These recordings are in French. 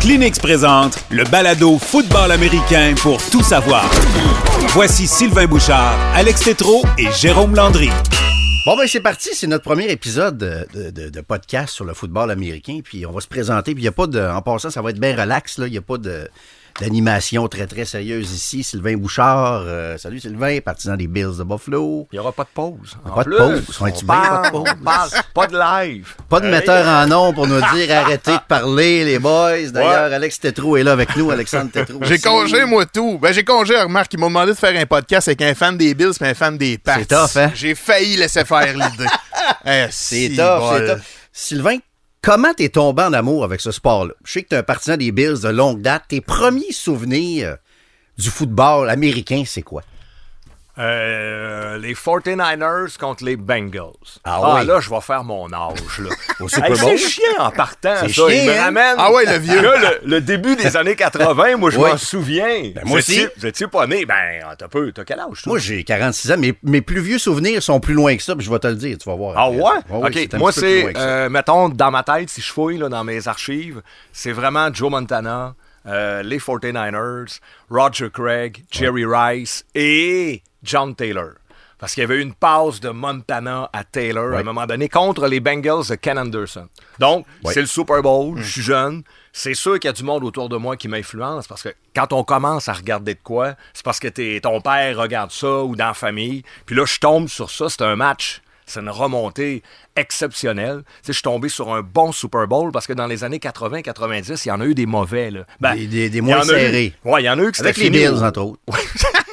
Kleenex présente le balado football américain pour tout savoir. Voici Sylvain Bouchard, Alex Tétrault et Jérôme Landry. Bon, ben c'est parti, c'est notre premier épisode de, podcast sur le football américain. Puis on va se présenter. Puis il y a pas de. En passant, ça va être bien relax. là. Il n'y a pas de d'animation très très sérieuse ici. Sylvain Bouchard. euh, salut Sylvain, partisan des Bills de Buffalo. Il n'y aura pas de pause. En Pas de pause. On parle, pas de pause? on parle, pas de live. Pas de metteur en nom pour nous dire arrêtez de parler, les boys. D'ailleurs, Alex Tétrault est là avec nous, Alexandre Tétrault. J'ai congé, moi, tout. Ben, j'ai congé, remarque, ils m'ont demandé de faire un podcast avec un fan des Bills et un fan des Pats. C'est tough, hein? J'ai failli laisser faire l'idée. Eh, C'est si tough, c'est tough. Sylvain, comment t'es tombé en amour avec ce sport-là? Je sais que t'es un partisan des Bills de longue date. Tes premiers souvenirs du football américain, c'est quoi? Euh, les 49ers contre les Bengals. Ah oui. là, je vais faire mon âge. Là. Hey, c'est chiant en partant. C'est ça. chiant, Il me hein? ramène. Ah ouais, le vieux. Là, le, le début des années 80, moi, je Oui. m'en souviens. moi Vous aussi. Vous étiez pas né. Ben, t'as peu. T'as quel âge, toi? Moi, j'ai 46 ans. mais mes plus vieux souvenirs sont plus loin que ça, puis je vais te le dire, tu vas voir. Ah après. ouais? OK. Moi, c'est, euh, mettons, dans ma tête, si je fouille là, dans mes archives, c'est vraiment Joe Montana, euh, les 49ers, Roger Craig, Jerry Rice et John Taylor. Parce qu'il y avait une passe de Montana à Taylor à un moment donné contre les Bengals de Ken Anderson. Donc, c'est le Super Bowl, je suis jeune. C'est sûr qu'il y a du monde autour de moi qui m'influence parce que quand on commence à regarder de quoi, c'est parce que t'es- ton père regarde ça ou dans la famille. Puis là, je tombe sur ça, c'est un match. C'est une remontée exceptionnelle. Tu sais, je suis tombé sur un bon Super Bowl parce que dans les années 80-90, il y en a eu des mauvais. Là. Ben, Des- des- moins eu- serrés. Ouais, il y en a eu qui Avec les fini Bills, entre autres.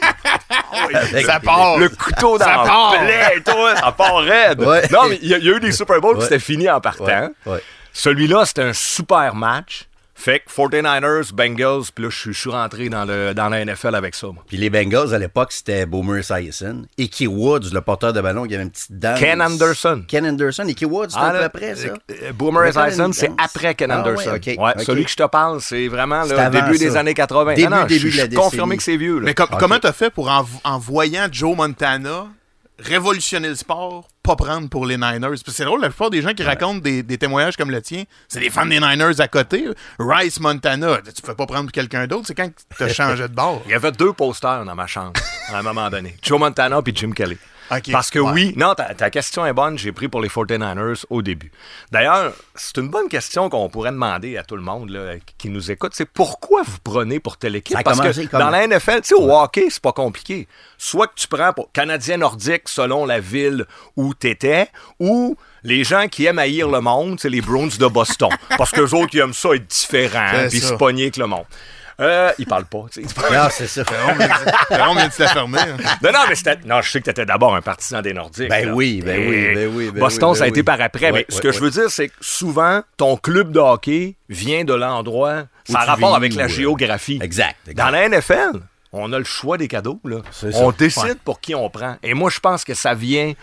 Ça part. Le couteau dans Ça part. plaie, toi, ça part raide. Ouais. Non, mais il y, a il y a eu des Super Bowls qui c'était fini en partant. Ouais. Celui-là, c'était un super match. Fait que 49ers, Bengals, puis là, je suis- je rentré dans, le, dans la NFL avec ça. Puis les Bengals, à l'époque, c'était Boomer Esiason. Icky Woods, le porteur de ballon, qui avait une petite dent. Ken Anderson. Ken Anderson. Icky Woods, c'était Ah, un peu là, après, ça. euh, Boomer Il y avait Esiason, c'est danse. après Ken Ah, Anderson. ouais, ok, Ouais. Celui que je te parle, c'est vraiment C'est le début ça. des années 80. Début, non, non, début je de la suis confirmé que c'est vieux. là. Mais com- Ok. comment t'as fait pour, en, en voyant Joe Montana, révolutionner le sport, pas prendre pour les Niners? C'est drôle, la plupart des gens qui racontent des, des témoignages comme le tien, c'est des fans des Niners à côté. Rice Montana, tu peux pas prendre pour quelqu'un d'autre, c'est quand t'as changé de bord. Il y avait deux posters dans ma chambre à un moment donné. Joe Montana puis Jim Kelly. Parce que ouais. oui, non, ta, ta question est bonne, j'ai pris pour les 49ers au début. D'ailleurs, c'est une bonne question qu'on pourrait demander à tout le monde là, qui nous écoute, c'est pourquoi vous prenez pour telle équipe? Ça Parce que dans la NFL, tu sais, au hockey, c'est pas compliqué. Soit que tu prends pour Canadien nordique selon la ville où t'étais, ou les gens qui aiment haïr le monde, c'est les Bruins de Boston. parce que autres, ils aiment ça être différent, C'est puis se pogner avec le monde. Euh, ils parlent pas. tu sais. Non, c'est ça. On vient de se la fermer. hein. Non, non, mais c'était. Non, je sais que tu étais d'abord un partisan des Nordiques. Ben là. oui, ben Et oui, ben oui, ben Boston, oui, ça a ben été par après. Ouais, mais ce ouais, que je veux dire, c'est que souvent, ton club de hockey vient de l'endroit. Ça a rapport vis, avec la géographie. Exact, exact. Dans la NFL, on a le choix des cadeaux. Là. On décide pour qui on prend. Et moi, je pense que ça vient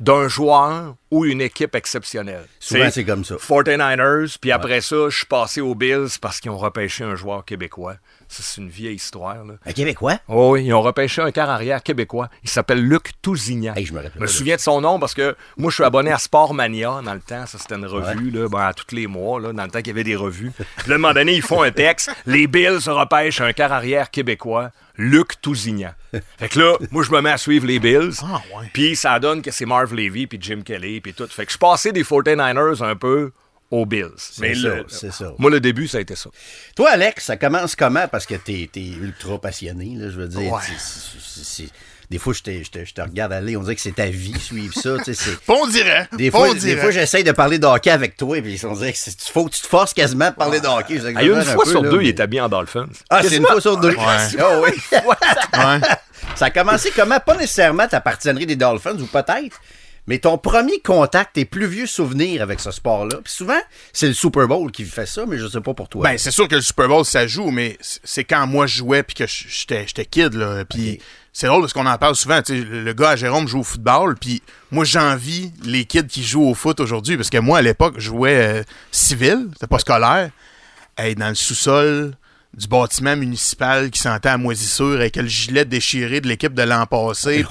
d'un joueur ou une équipe exceptionnelle. Souvent, c'est comme ça. 49ers, puis après ça, je suis passé aux Bills parce qu'ils ont repêché un joueur québécois. Ça, c'est une vieille histoire. Là. Un Québécois? Oh oui, ils ont repêché un quart arrière québécois. Il s'appelle Luc Tousignan. Hey, je me rappelle me souviens de son nom parce que moi, je suis abonné à Sport Mania dans le temps. Ça, c'était une revue, là, ben, à tous les mois, là, dans le temps qu'il y avait des revues. Puis à un moment donné, ils font un texte. Les Bills repêchent un quart arrière québécois, Luc Tousignan. Fait que là, moi, je me mets à suivre les Bills. Ah, ouais. Puis ça donne que c'est Marv Levy, puis Jim Kelly, puis tout. Fait que je passé des 49ers un peu aux Bills. Mais ça, le- c'est ça. Moi, le début, ça a été ça. Toi, Alex, ça commence comment? Parce que t'es es ultra passionné, là, je veux dire. Ouais. Te, je, te, je te regarde aller, on dirait que c'est ta vie, suivre ça. on dirait. Des fois, des fois j'essaye de parler de hockey avec toi, puis on dirait que c'est- faut que tu te forces quasiment de parler de hockey. Ah, il y a une fois sur deux, il est habillé en Dolphins. Ah, c'est une fois sur deux. Oui. Ouais. Ça a commencé comment? Pas nécessairement ta partisanerie des Dolphins, ou peut-être, mais ton premier contact, tes plus vieux souvenirs avec ce sport-là. Puis souvent, c'est le Super Bowl qui fait ça, mais je sais pas pour toi. Ben, c'est sûr que le Super Bowl, ça joue, mais c'est quand moi je jouais puis que j'étais kid, là. Puis c'est drôle parce qu'on en parle souvent. le gars à Jérôme joue au football, puis moi j'envie les kids qui jouent au foot aujourd'hui parce que moi, à l'époque, je jouais euh, civil, c'était pas scolaire. Hey, dans le sous-sol du bâtiment municipal qui sentait à moisissure avec le gilet déchiré de l'équipe de l'an passé.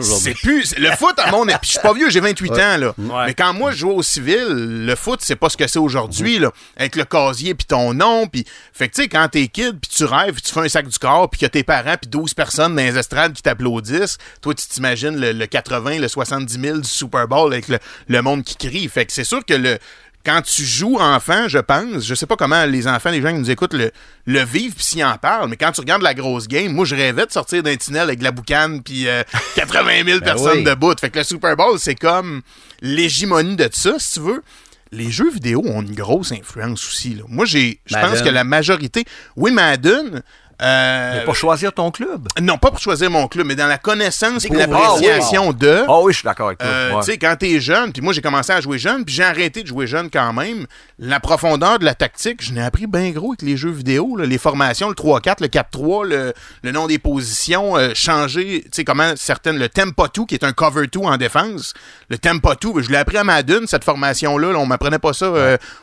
aujourd'hui. c'est plus. Le foot, à mon avis, je suis pas vieux, j'ai 28 ans, là. Ouais. Mais quand moi, je jouais au civil, le foot, c'est pas ce que c'est aujourd'hui, là. Avec le casier, puis ton nom, puis. Fait que, tu sais, quand t'es kid, puis tu rêves, puis tu fais un sac du corps, puis que tes parents, puis 12 personnes dans les estrades qui t'applaudissent, toi, tu t'imagines le, le 80, le 70 000 du Super Bowl avec le, le monde qui crie. Fait que c'est sûr que le. Quand tu joues enfant, je pense, je sais pas comment les enfants, les gens qui nous écoutent le, le vivent puis s'ils en parlent, mais quand tu regardes la grosse game, moi je rêvais de sortir d'un tunnel avec de la boucane puis euh, 80 000 personnes oui. debout. Fait que le Super Bowl, c'est comme l'hégimonie de ça, si tu veux. Les jeux vidéo ont une grosse influence aussi. Là. Moi, j'ai, je pense que la majorité. Oui, Madden. Euh, Mais pour choisir ton club. non, pas pour choisir mon club, mais dans la connaissance et l'appréciation de. Ah oui, je suis d'accord avec toi. Euh, Ouais. Tu sais, quand t'es jeune, puis moi j'ai commencé à jouer jeune, puis j'ai arrêté de jouer jeune quand même. La profondeur de la tactique, je n'ai appris bien gros avec les jeux vidéo, là, les formations, le 3-4, le 4-3, le, le nom des positions, euh, changer, tu sais, comment certaines, le tempo 2, qui est un cover 2 en défense, le tempo 2, je l'ai appris à Madden, cette formation-là, là, on m'apprenait pas ça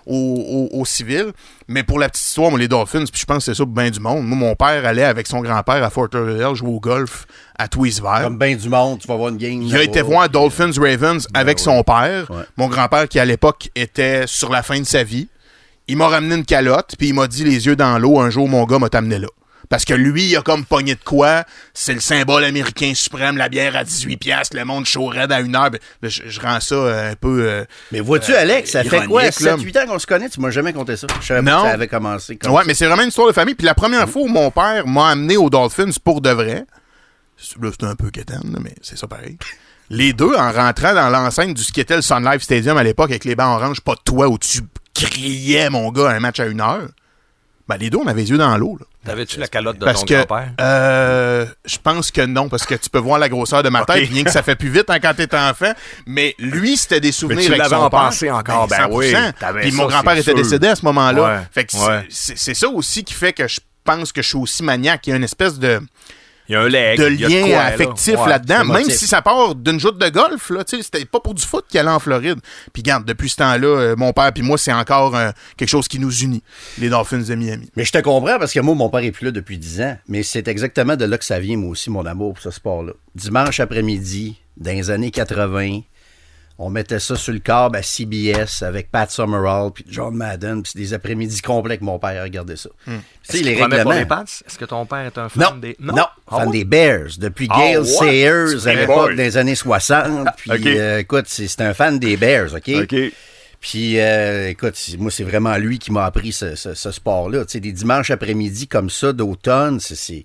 au, au- au civil. Mais pour la petite histoire, moi, les Dolphins, puis je pense que c'est ça pour bien du monde. Moi, mon père allait avec son grand-père à Fort Lauderdale jouer au golf à tous les hivers. Comme bien du monde, tu vas voir une game. Il a été voir Dolphins Ravens avec ouais. son père. Ouais. Mon grand-père qui à l'époque était sur la fin de sa vie. Il m'a ramené une calotte puis il m'a dit les yeux dans l'eau un jour mon gars m'a t'amené là. Parce que lui, il a comme pogné de quoi? C'est le symbole américain suprême, la bière à 18 piastres, le monde chaud raide à une heure. Je, je rends ça euh, un peu... euh, Mais vois-tu, Alex, ça fait quoi? là. 7-8 ans qu'on se connaît? Tu m'as jamais compté ça. Je savais pas Non. que ça avait commencé comme Ouais, ça. mais c'est vraiment une histoire de famille. Puis la première fois où mon père m'a amené aux Dolphins pour de vrai, c'était un peu quétaine, mais c'est ça pareil. Les deux, en rentrant dans l'enceinte du ce qui était le Sun Life Stadium à l'époque, avec les bancs orange, pas de toit, où tu criais, mon gars, un match à une heure, ben, les deux, on avait les yeux dans l'eau, là. T'avais-tu la calotte de Parce ton grand-père? euh, je pense que non, parce que tu peux voir la grosseur de ma tête, bien que ça fait plus vite hein, quand t'es enfant. Mais lui, c'était des souvenirs tu avec l'avais son pensée encore, ben 100%. oui, t'avais Puis ça, mon grand-père était sûr. décédé à ce moment-là. Ouais, Fait que ouais. c'est ça aussi qui fait que je pense que je suis aussi maniaque. Il y a une espèce de, Il y a un leg. de il y a lien quoi, là. affectif Ouais. là-dedans, même si ça part d'une joute de golf, là, tu sais, c'était pas pour du foot qu'il allait en Floride. Puis regarde, depuis ce temps-là, euh, mon père puis moi, c'est encore euh, quelque chose qui nous unit, les Dolphins de Miami. Mais je te comprends parce que moi, mon père est plus là depuis 10 ans. Mais c'est exactement de là que ça vient, moi aussi, mon amour pour ce sport-là. Dimanche après-midi, dans les années 80, on mettait ça sur le câble à CBS avec Pat Summerall puis John Madden. Puis c'est des après-midi complets que mon père regardait ça. Hmm. Tu sais, Est-ce les règlements. Est-ce que ton père est un fan Non, des. non, Ah fan des Bears. Depuis Ah Gail ouais? Sayers à l'époque des années 60. Puis Ok. euh, écoute, c'est un fan des Bears, OK? OK. Puis, euh, écoute, moi, c'est vraiment lui qui m'a appris ce, ce- ce sport-là. Tu sais, des dimanches après-midi comme ça, d'automne, c'est-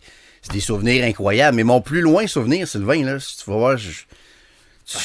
des souvenirs incroyables. Mais mon plus loin souvenir, Sylvain, là, si tu vas voir, je- tu-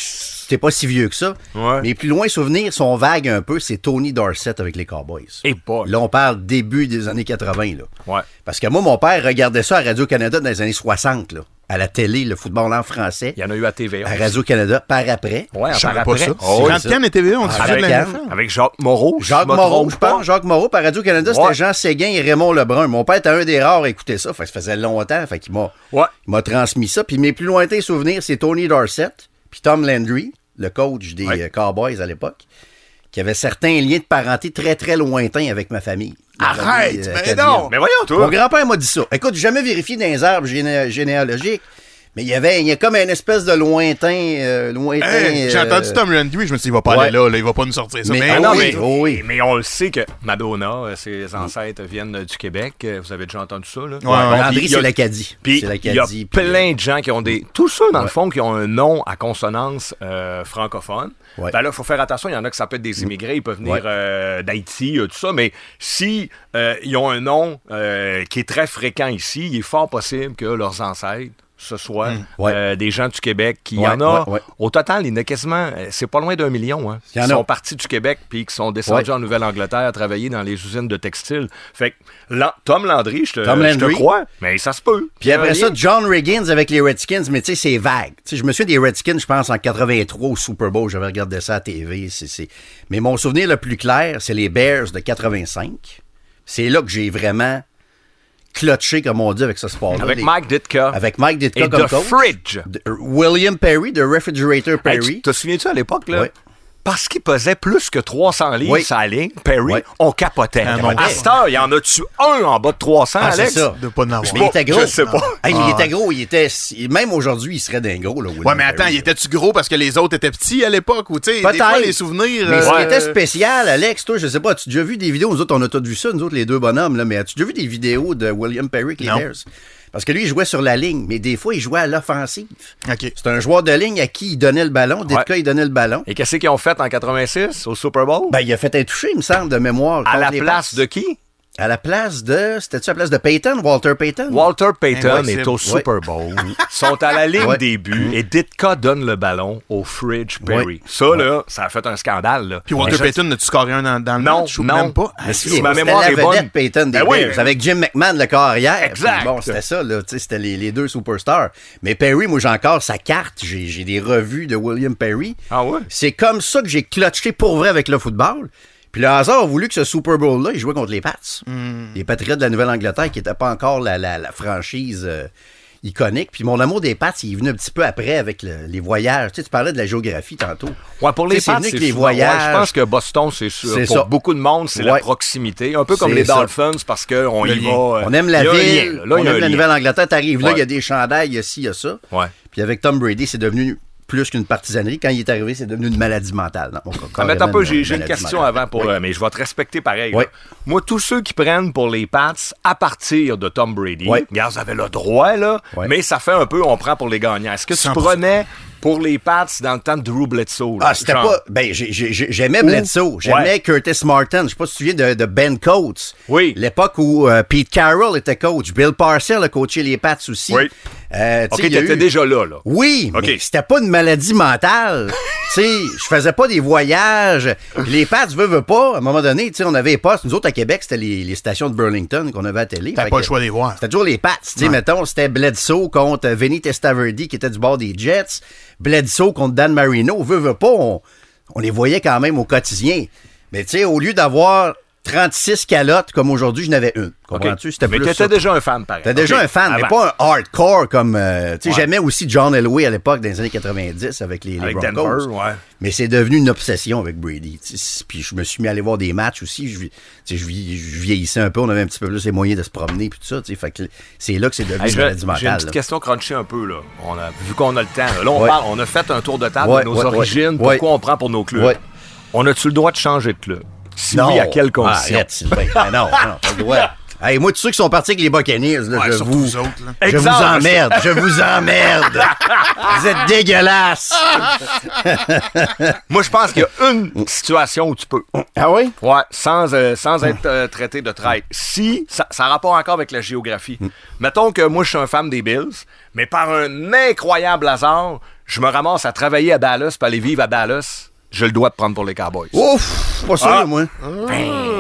t'es pas si vieux que ça. Ouais. Mes plus loin souvenirs sont vagues un peu. C'est Tony Dorsett avec les Cowboys. Et boy. Là, on parle début des années 80. Là. Ouais. Parce que moi, mon père regardait ça à Radio-Canada dans les années 60, là, à la télé, le football en français, Il y en a eu à TVA. à Radio-Canada, par après. Ouais, Je par après. ça. Oh, oui, ça. Cannes et TVA, on diffusait de Avec la. Avec Jacques Moreau. Jacques Moreau, je pense. Jacques Moreau, par Radio-Canada, c'était. Jean Séguin et Raymond Lebrun. Mon père était un des rares à écouter ça. Fait que ça faisait longtemps. Fait qu'il m'a, Ouais. il m'a transmis ça. Puis mes plus lointains souvenirs, c'est Tony Dorsett, puis Tom Landry, le coach des Ouais. euh, Cowboys à l'époque, qui avait certains liens de parenté très, très lointains avec ma famille. Arrête, famille, euh, mais non! Mais voyons, Mon toi. grand-père m'a dit ça. Écoute, j'ai jamais vérifié dans les arbres géné- généalogiques, mais il y avait il y a comme une espèce de lointain. euh, lointain Hey, J'ai euh, entendu Tom Landry, je me suis dit, il va pas ouais. aller là, là, il va pas nous sortir ça. Mais- Mais, Ah non, oui, mais, oh oui. mais on le sait que Madonna, euh, ses ancêtres viennent du Québec. Vous avez déjà entendu ça, là? ouais. Bon, Landry, c'est l'Acadie. Puis il y a plein de gens qui ont des... Tous ceux, dans le Ouais. fond, qui ont un nom à consonance euh, francophone. Ouais. Ben là, il faut faire attention. Il y en a que ça peut être des immigrés. Ils peuvent venir Ouais. euh, d'Haïti, tout ça. Mais si ils ont un nom qui est très fréquent ici, il est fort possible que leurs ancêtres ce soit Ouais. euh, des gens du Québec qui Ouais, en a ouais, au total il y en a quasiment euh, c'est pas loin d'un million hein, y qui sont partis du Québec puis qui sont descendus en Nouvelle-Angleterre à travailler dans les usines de textiles fait que Tom Landry je te, crois mais ça se peut Puis après y ça. John Riggins avec les Redskins, mais tu sais, c'est vague. Je me souviens des Redskins, je pense, en 83 au Super Bowl. J'avais regardé ça à TV. c'est- c'est- Mais mon souvenir le plus clair, c'est les Bears de 85. C'est là que j'ai vraiment clutché, comme on dit, avec ce sport-là. avec Les- Mike Ditka Avec Mike Ditka et comme The coach. Fridge De- William Perry, de Refrigerator Hey, Perry. tu te souviens-tu à l'époque là? Ouais. Parce qu'il pesait plus que 300 livres Oui. la ligne, Perry, Oui. on capotait. Ah, mon à cette heure, il y en a-tu un en bas de 300, Ah, c'est Alex? ça. De pas en avoir. Mais il était gros. Je sais pas. Hey, mais Ah. il était gros, il était. Même aujourd'hui, il serait d'un gros, là. William Ouais, mais attends, Perry. il était-tu gros parce que les autres étaient petits à l'époque ou sais, des Peut-être. fois les souvenirs. Mais ce euh, qui était spécial, Alex, toi, je sais pas, as-tu déjà vu des vidéos? Nous autres, on a tous vu ça, nous autres, les deux bonhommes, là, mais as-tu déjà vu des vidéos de William Perry avec les Non. Bears? Parce que lui, il jouait sur la ligne, mais des fois, il jouait à l'offensive. OK. C'est un joueur de ligne à qui il donnait le ballon. Ditka, Ouais. il donnait le ballon. Et qu'est-ce qu'ils ont fait en 86 au Super Bowl? Ben, il a fait un touché, il me semble, de mémoire. à la place de qui? À la place de. C'était-tu à la place de Payton, Walter Payton? Walter Payton Impossible. est au. Super Bowl. sont à la ligne Ouais. des buts et Ditka donne le ballon au Fridge Perry. Ouais. Ça, là, ça a fait un scandale. Là. Puis Walter Je- Payton, n'a-tu scoré un dans, dans le Non, match ou non. même pas? Mais si, si ma c'était mémoire la est vedette bonne. Payton des Ben oui, Bears, mais- avec Jim McMahon, le corps arrière. Exact. Puis Bon, c'était ça, là. tu sais, C'était les, les deux superstars. Mais Perry, moi, j'ai encore sa carte. J'ai j'ai des revues de William Perry. Ah ouais? C'est comme ça que j'ai clutché pour vrai avec le football. Puis le hasard a voulu que ce Super Bowl-là, il jouait contre les Pats. Hmm. Les Patriotes de la Nouvelle-Angleterre, qui n'étaient pas encore la, la- la franchise euh, iconique. Puis mon amour des Pats, il est venu un petit peu après avec le- les voyages. Tu sais, tu parlais de la géographie tantôt. Ouais, pour les Pats, c'est les souvent- voyages. ouais, je pense que Boston, c'est sûr. Pour ça. beaucoup de monde, c'est la proximité. Un peu comme les ça. Dolphins, parce qu'on y va. euh, On aime la ville, là. On aime la. Nouvelle-Angleterre. T'arrives là, il y a des chandails, il y a ci, il y a ça. Ouais. Puis avec Tom Brady, c'est devenu plus qu'une partisanerie. Quand il est arrivé, c'est devenu une maladie mentale. Non, Ah, mais une j'ai une question mentale. avant pour. Oui. euh, mais je vais te respecter pareil. Oui. Moi, tous ceux qui prennent pour les Pats à partir de Tom Brady, Oui. regarde, vous avez le droit, là, Oui. mais ça fait un peu, on prend pour les gagnants. Est-ce que tu 100%. prenais pour les Pats dans le temps de Drew Bledsoe? là? Ah, c'était pas. Ben, j'ai- j'ai- j'ai- j'aimais Bledsoe. J'aimais Ouais. Curtis Martin. Je sais pas si tu te souviens de, de Ben Coates. Oui. L'époque où euh, Pete Carroll était coach. Bill Parcells a coaché les Pats aussi. Oui. Euh, Ok, t'étais eu- déjà là, là. Oui, OK. mais c'était pas une maladie mentale. tu sais, je faisais pas des voyages. Les Pats, veux, veux pas, à un moment donné, tu sais, on avait les postes. Nous autres, à Québec, c'était les, les stations de Burlington qu'on avait à télé. T'as pas le choix de les voir. C'était toujours les Pats. Tu sais, mettons, c'était Bledsoe contre Vinny Testaverde, qui était du bord des Jets. Bledsoe contre Dan Marino. Veux, veux pas, on, on les voyait quand même au quotidien. Mais tu sais, au lieu d'avoir 36 calottes comme aujourd'hui, je n'avais une. Comprends-tu? C'était Mais plus t'étais ça. déjà un fan, pareil. T'es déjà un fan, mais pas un hardcore comme. euh, tu sais, Ouais. j'aimais aussi John Elway à l'époque, dans les années 90, avec les, les Avec Broncos. Denver, ouais. Mais c'est devenu une obsession avec Brady. Puis je me suis mis à aller voir des matchs aussi. Je, je, je vieillissais un peu, on avait un petit peu plus les moyens de se promener, puis tout ça. tu sais. Fait que c'est là que c'est devenu Hey, une j'ai une petite là. question crunchy un peu, là. On a, vu qu'on a le temps. Là, on, Ouais. parle, on a fait un tour de table de nos origines, pourquoi on prend pour nos clubs. On a-tu le droit de changer de club? Si Non. oui, à quelles Ah, conditions? arrête, Sylvain. Ben non, non, pas le droit. Hey, moi, tous ceux qui sont partis avec les Buccaneers, là, Ouais, je vous, vous autres, là. je vous emmerde, je vous emmerde. vous êtes dégueulasses. Moi, je pense qu'il y a une situation où tu peux. Ah oui? Ouais, sans, euh, sans être euh, traité de traite. Si, ça, ça a rapport encore avec la géographie. Mettons que moi, je suis un fan des Bills, mais par un incroyable hasard, je me ramasse à travailler à Dallas, puis aller vivre à Dallas. Je le dois de prendre pour les Cowboys. Ouf, pas sûr, Ah. moi.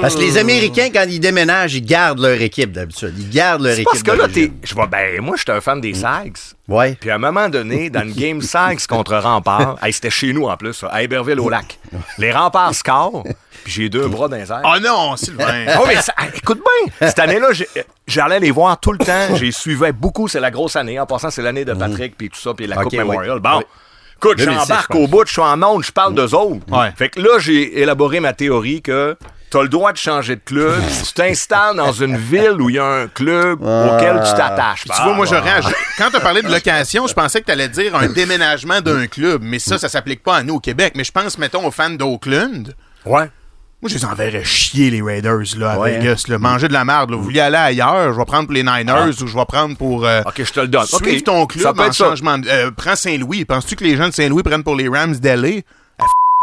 Parce que les Américains, quand ils déménagent, ils gardent leur équipe d'habitude. Ils gardent leur C'est équipe parce que là, t'es. Je vois, ben, moi, j'étais un fan des Sags. Ouais. Puis à un moment donné, dans une game Sags contre Rempart, hey, c'était chez nous en plus, ça, à Héberville au lac. Les Remparts scorent, puis j'ai deux bras dans les airs. Oh non, Sylvain. Oh, mais ça- écoute bien, cette année-là, j'allais les voir tout le temps. J'ai suivi beaucoup. C'est la grosse année. En passant, c'est l'année de Patrick, puis tout ça, puis la Coupe oui. Memorial. Bon. Oui. Écoute, 2006, j'embarque je au bout, je suis en onde, je parle d'eux autres. Ouais. Fait que là, j'ai élaboré ma théorie que t'as le droit de changer de club. si tu t'installes dans une ville où il y a un club auquel tu t'attaches. Tu vois, moi, j'aurais. Quand tu as parlé de location, je pensais que tu allais dire un déménagement d'un club. Mais ça, ça s'applique pas à nous au Québec. Mais je pense, mettons, aux fans d'Oakland. Ouais. Moi, je les enverrais chier, les Raiders, là, à Ouais, Vegas. Là, manger de la merde. là. Vous voulez aller ailleurs, je vais prendre pour les Niners ou je vais prendre pour. euh, Ah. OK, je te le donne. Suive ton Ça club peut en être ça. changement. de- euh, prends Saint-Louis. Penses-tu que les gens de Saint-Louis prennent pour les Rams d'LA?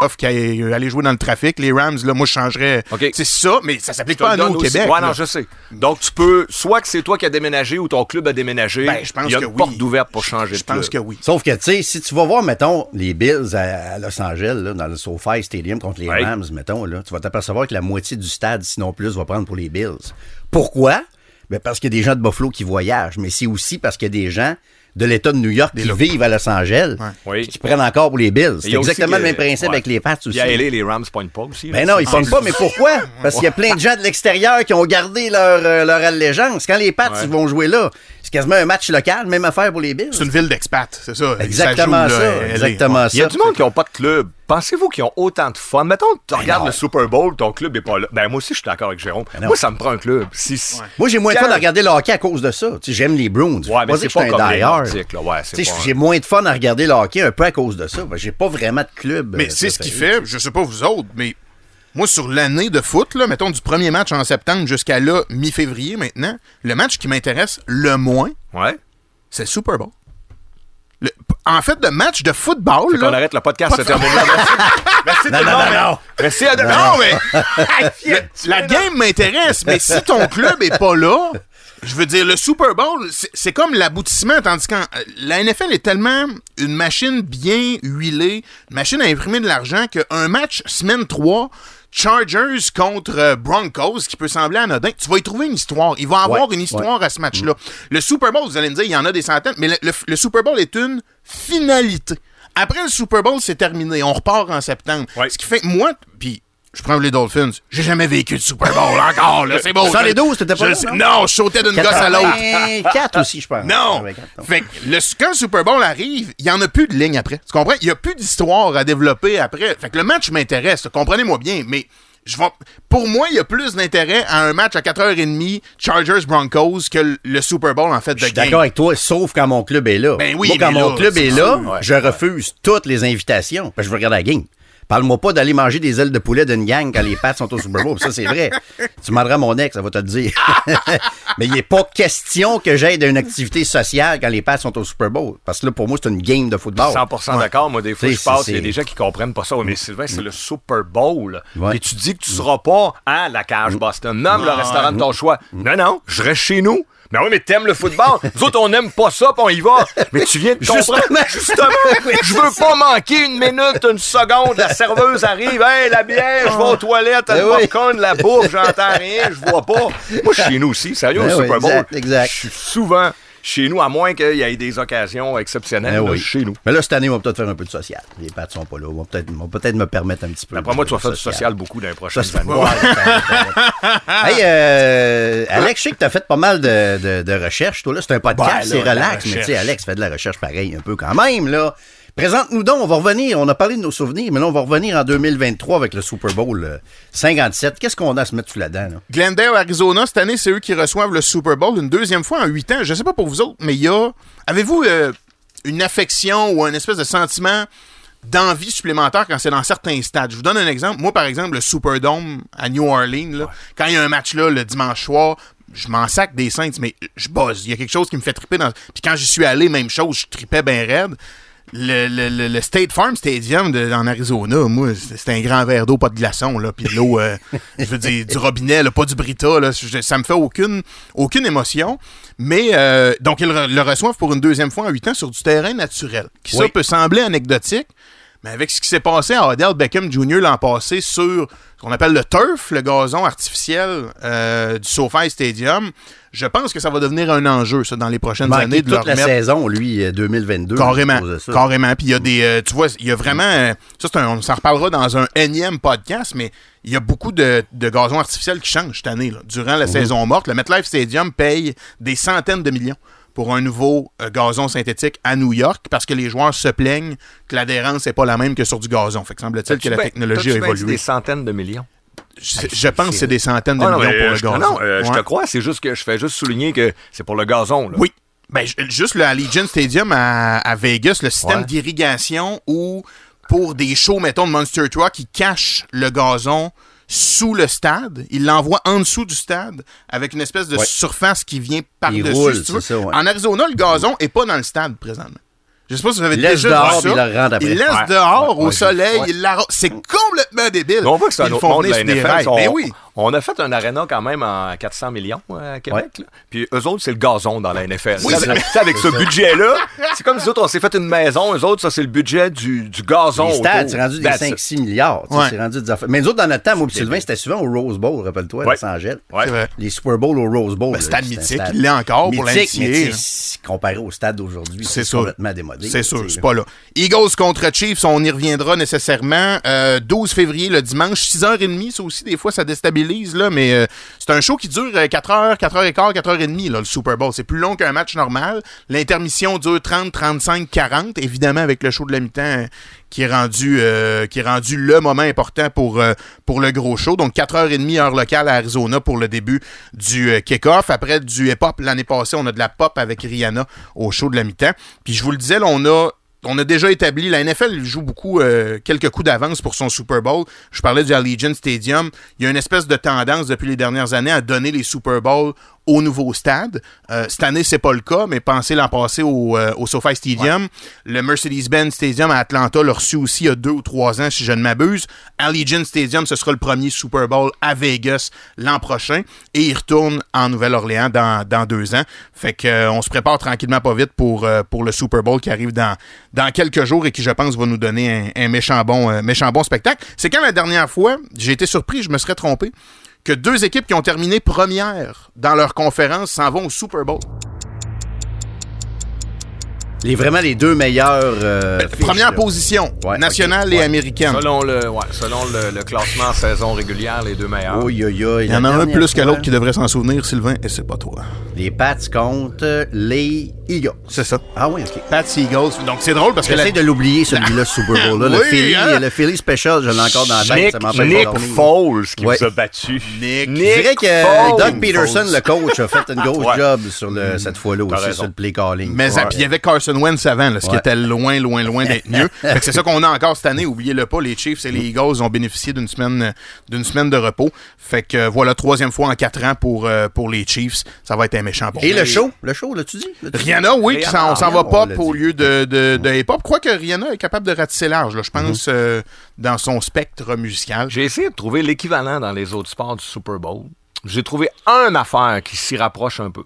Off qu'aller aller jouer dans le trafic. Les Rams, là, moi, je changerais. OK. C'est ça, mais ça s'applique pas à nous au aussi. Québec. Ouais, non, je sais. Donc, tu peux, soit que c'est toi qui as déménagé ou ton club a déménagé. Ben, je pense Il y a que une oui. porte ouverte pour changer Je pense que oui. Sauf que, tu sais, si tu vas voir, mettons, les Bills à, à Los Angeles, là, dans le SoFi Stadium contre les Ouais. Rams, mettons, là, tu vas t'apercevoir que la moitié du stade, sinon plus, va prendre pour les Bills. Pourquoi? Ben parce qu'il y a des gens de Buffalo qui voyagent, mais c'est aussi parce qu'il y a des gens de l'État de New York qui vivent à Los Angeles Oui. qui prennent encore pour les Bills. C'est Il y exactement le même principe ouais. avec les Pats aussi. À LA, les Rams pognent pas aussi. Ben là. non, ils font pas, mais pourquoi? Parce qu'il y a plein de gens de l'extérieur qui ont gardé leur, euh, leur allégeance. Quand les Pats Ouais. ils vont jouer là, c'est quasiment un match local, même affaire pour les Bills. C'est une ville d'expats, c'est ça. Exactement joue, ça, là, exactement Ouais. Il y a ça. du monde qui n'a pas de club. Pensez-vous qu'ils ont autant de fun? Mettons, tu regardes non. le Super Bowl, ton club est pas là. Ben, moi aussi, je suis d'accord avec Jérôme. non. Moi, ça me prend un club. Si, si- Moi, j'ai moins de fun à regarder le hockey à cause de ça. J'aime les Browns. Ouais, mais Pas c'est pas je suis comme un. Ouais, c'est Tu sais, pas un- J'ai moins de fun à regarder le hockey un peu à cause de ça. Ben, J'ai pas vraiment de club. Mais euh, c'est ce qui fait, je sais pas vous autres, mais moi, sur l'année de foot, là, mettons du premier match en septembre jusqu'à là, mi-février maintenant, le match qui m'intéresse le moins, Ouais. c'est le Super Bowl. En fait, de match de football, là, arrête le podcast, c'est terminé. Merci. Tout non, non, non. Merci à Non, mais le- la game m'intéresse, mais si ton club est pas là, je veux dire, le Super Bowl, c'est- comme l'aboutissement, tandis que la NFL est tellement une machine bien huilée, une machine à imprimer de l'argent, qu'un match semaine 3, Chargers contre euh, Broncos, qui peut sembler anodin, tu vas y trouver une histoire. Il va avoir Ouais, une histoire à ce match-là. Le Super Bowl, vous allez me dire, il y en a des centaines, mais le, le- le Super Bowl est une finalité. Après le Super Bowl, c'est terminé. On repart en septembre. Ouais. Ce qui fait que moi, puis je prends les Dolphins, j'ai jamais vécu de Super Bowl encore, là, c'est beau. Sans les 12, t'étais pas je là, non? Non, je sautais d'une gosse à l'autre. 4 aussi, je pense. Non! 84, non. Fait que le, quand le Super Bowl arrive, il y en a plus de ligne après. Tu comprends? Il y a plus d'histoire à développer après. Fait que le match m'intéresse, comprenez-moi bien, mais je vais, pour moi, il y a plus d'intérêt à un match à 4h30 Chargers-Broncos que le, Super Bowl, en fait, de Je suis d'accord avec toi, sauf quand mon club est là. Ben oui, Moi, quand mon là, club est là, Ouais, je refuse toutes les invitations. Parce que je veux regarder la game. Parle-moi pas d'aller manger des ailes de poulet d'une gang quand les Pats sont au Super Bowl. Ça, c'est vrai. Tu demanderas mon ex, elle va te le dire. Mais il n'est pas question que j'aille à une activité sociale quand les Pats sont au Super Bowl. Parce que là, pour moi, c'est une game de football. 100% d'accord. Moi, des fois, je passe, il y a des gens qui comprennent pas ça. Mais Sylvain, c'est le Super Bowl. Et tu dis que tu seras pas à la cage Boston. Nomme le restaurant de ton choix. Non, non, je reste chez nous. Mais oui, mais t'aimes le football. Nous autres, on n'aime pas ça, puis on y va. Mais tu viens de comprendre. Justement. Justement. Je veux pas manquer une minute, une seconde. La serveuse arrive. Hey, la bière, je vais aux toilettes, le Ben oui. popcorn, la bouffe, j'entends rien, je vois pas. Moi, je suis chez nous aussi. Sérieux, au Ben oui, Super Bowl. exact, exact. Je suis souvent chez nous, à moins qu'il y ait des occasions exceptionnelles. Ben oui. chez nous. Mais là, cette année, on va peut-être faire un peu de social. Les Pats sont pas là. On va peut-être vont peut-être me permettre un petit peu. Après moi, tu vas faire du social beaucoup dans les prochaines années. Hey, euh, Alex, je sais que tu as fait pas mal de, de, de recherches. Toi, là, c'est un podcast, Ben, c'est la relax. Mais tu sais. Alex fait de la recherche pareil un peu quand même, là. Présente-nous donc, on va revenir. On a parlé de nos souvenirs, mais là, on va revenir en 2023 avec le Super Bowl euh, 57. Qu'est-ce qu'on a à se mettre sous la dent, là? Glendale, Arizona, cette année, c'est eux qui reçoivent le Super Bowl une deuxième fois en huit ans. Je sais pas pour vous autres, mais il y a. Avez-vous euh, une affection ou un espèce de sentiment d'envie supplémentaire quand c'est dans certains stades? Je vous donne un exemple. Moi, par exemple, le Superdome à New Orleans, là, quand il y a un match là le dimanche soir, je m'en sac des Saints, mais je buzz. Il y a quelque chose qui me fait triper. Dans... Puis quand j'y suis allé, même chose, je tripais bien raide. Le, le- le- le State Farm Stadium de- en Arizona, moi, c'est- c'était un grand verre d'eau, pas de glaçon, là, puis de l'eau, euh, je veux dire, du robinet, là, pas du Brita, là, je- ça me fait aucune, aucune émotion. Mais, euh, donc, ils le, reçoivent pour une deuxième fois en huit ans sur du terrain naturel, qui ça peut sembler anecdotique, mais avec ce qui s'est passé à Odell Beckham Jr. l'an passé sur ce qu'on appelle le turf, le gazon artificiel euh, du SoFi Stadium, je pense que ça va devenir un enjeu, ça, dans les prochaines années, de toute leur la mettre saison, lui, euh, 2022. Carrément, à cause de ça. carrément. Puis il y a des, euh, tu vois, il y a vraiment, euh, ça un, on s'en reparlera dans un énième podcast, mais il y a beaucoup de, de gazon artificiel qui changent cette année, là. durant la saison morte. Le MetLife Stadium paye des centaines de millions pour un nouveau euh, gazon synthétique à New York parce que les joueurs se plaignent que l'adhérence n'est pas la même que sur du gazon. Fait que semble-t-il que la Ben, technologie a dit évolué. des centaines de millions? Je, je pense que c'est des centaines de Ah, non, millions pour le je, gazon. non, euh, je te crois, c'est juste que je fais juste souligner que c'est pour le gazon. Là. Oui. Ben, ju- juste le Allegiant Stadium à, à Vegas, le système Ouais. d'irrigation où, pour des shows, mettons, de Monster Truck, ils cachent le gazon sous le stade. Ils l'envoient en dessous du stade avec une espèce de Ouais. surface qui vient Il par-dessus, roule, si tu veux. c'est ça, ouais. En Arizona, le gazon est pas dans le stade présentement. Je sais pas si vous avez Il laisse déjà dehors, vu puis ça. il le. Il laisse Ouais. dehors Ouais, au ouais, soleil, il. C'est complètement débile. On voit que c'est un autre monde de la NFL. oui. On a fait un aréna quand même à 400 millions euh, à Québec. là. Puis eux autres, c'est le gazon dans la NFL. Oui, sais, avec, tu sais, avec ce budget-là, c'est comme si nous autres, on s'est fait une maison. Eux autres, ça, c'est le budget du, du gazon. Les stades, autour. c'est rendu des That's 5-6 milliards. tu sais, Ouais. C'est rendu des affaires. Mais nous autres, dans notre temps, moi Sylvain, c'était souvent au Rose Bowl, rappelle-toi, à Ouais. Los Angeles. Ouais. C'est vrai. Les Super Bowl au Rose Bowl. Ben, là, stade c'était un mythique, stade il l'est encore pour mythique, mais l'amitié, tu là. sais, comparé au stade d'aujourd'hui, C'est c'est sûr. complètement démodé. C'est sûr, tu sais, c'est là. pas là. Eagles contre Chiefs, on y reviendra nécessairement. Euh, 12 février, le dimanche, 6h30, ça aussi, des fois, ça là, mais euh, c'est un show qui dure euh, 4h, 4h15, 4h30, là, le Super Bowl. C'est plus long qu'un match normal. L'intermission dure 30, 35, 40, évidemment, avec le show de la mi-temps euh, qui est rendu le moment important pour le gros show. Donc 4h30 heure locale à Arizona pour le début du kick-off. Après du hip-hop l'année passée, on a de la pop avec Rihanna au show de la mi-temps. Puis je vous le disais, là, on a on a déjà établi, la NFL joue beaucoup, euh, quelques coups d'avance pour son Super Bowl. Je parlais du Allegiant Stadium. Il y a une espèce de tendance depuis les dernières années à donner les Super Bowls au nouveau stade. Euh, cette année, c'est pas le cas, mais pensez l'an passé au, euh, au SoFi Stadium. Le Mercedes-Benz Stadium à Atlanta l'a reçu aussi il y a deux ou trois ans, si je ne m'abuse. Allegiant Stadium, ce sera le premier Super Bowl à Vegas l'an prochain. Et il retourne en Nouvelle-Orléans dans, dans deux ans. Fait que euh, on se prépare tranquillement pas vite pour, pour le Super Bowl qui arrive dans, dans quelques jours et qui, je pense, va nous donner un, un méchant, bon, méchant bon spectacle. C'est quand la dernière fois, j'ai été surpris, je me serais trompé que deux équipes qui ont terminé première dans leur conférence s'en vont au Super Bowl. Les, vraiment les deux meilleurs. euh, fiches, Première là. position, Ouais, nationale et ouais. américaine. Selon le, ouais, selon le, le classement en saison régulière, les deux meilleurs. Oui, oui, oui. Il y en a un plus que l'autre qui devrait s'en souvenir, Sylvain, et c'est pas toi. Les Pats contre les Eagles. C'est ça. Ah oui, OK. Pat Eagles. Donc c'est drôle parce que la- J'essaie de l'oublier, celui-là, ce Super Bowl-là. le, Oui, Philly, hein? le Philly Special, je l'ai encore dans la tête. Nick, ça Nick. Foles qui Ouais. vous a battu. Nick. Je dirais que Foles. Doug Peterson, le coach, a fait une grosse job sur le, cette fois-là aussi, sur le play calling. Mais il y avait Carson Wentz avant, là, ce qui était loin, loin, loin d'être mieux. Fait que c'est ça qu'on a encore cette année. Oubliez-le pas, les Chiefs et les Eagles ont bénéficié d'une semaine, d'une semaine de repos. Fait que euh, voilà, troisième fois en quatre ans pour, euh, pour les Chiefs. Ça va être un méchant bon. Et le show, le show, l'as-tu dit? L'as-tu dit? Rihanna, oui, on s'en va pop l'a au dit. lieu de, de, de hip-hop. Je crois que Rihanna est capable de ratisser large, là, je pense, euh, dans son spectre musical. J'ai essayé de trouver l'équivalent dans les autres sports du Super Bowl. J'ai trouvé une affaire qui s'y rapproche un peu.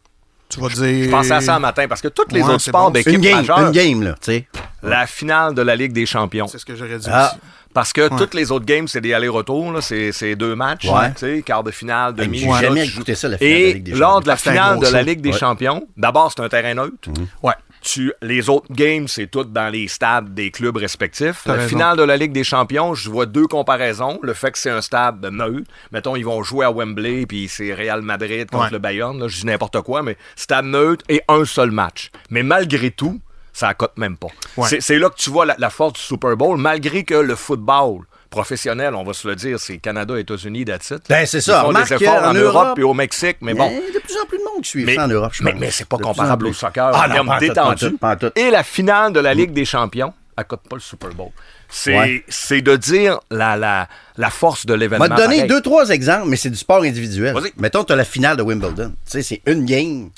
Tu vas dire. Je pensais à ça un matin parce que tous les Ouais, autres sports bon. d'équipe Une game, majeure, une game, là, tu sais. la finale de la Ligue des champions. C'est ce que j'aurais dit Ah. aussi. Parce que toutes les autres games, c'est des allers-retours, là, c'est c'est deux matchs, Ouais. tu sais, quart de finale, demi. J'ai jamais écouté ça, la finale de la Et Ligue des lors de la finale de la. Ligue des Ouais. champions, d'abord, c'est un terrain neutre. Ouais. Tu, les autres games, c'est tout dans les stades des clubs respectifs. La raison. finale de la Ligue des champions, je vois deux comparaisons. Le fait que c'est un stade neutre. Mettons, ils vont jouer à Wembley, puis c'est Real Madrid contre Ouais. le Bayern. Là, je dis n'importe quoi, mais stade neutre et un seul match. Mais malgré tout, ça cote même pas. Ouais. C'est- C'est là que tu vois la, la force du Super Bowl, malgré que le football professionnel, on va se le dire, c'est Canada, États-Unis, it. Ben, c'est Ils ça. font Remarque des efforts en Europe Europe, et au Mexique, mais bon. Il y a de plus en plus de monde qui suit Mais, en Europe, je mais, mais c'est pas De comparable au soccer. Ah en termes détendus. Et la finale de la Ligue des champions, elle cote pas le Super Bowl. C'est Ouais. de dire la, la, la force de On l'événement. va te donner pareil. deux, trois exemples, mais c'est du sport individuel. Mettons, tu as la finale de Wimbledon. Tu sais, c'est une game.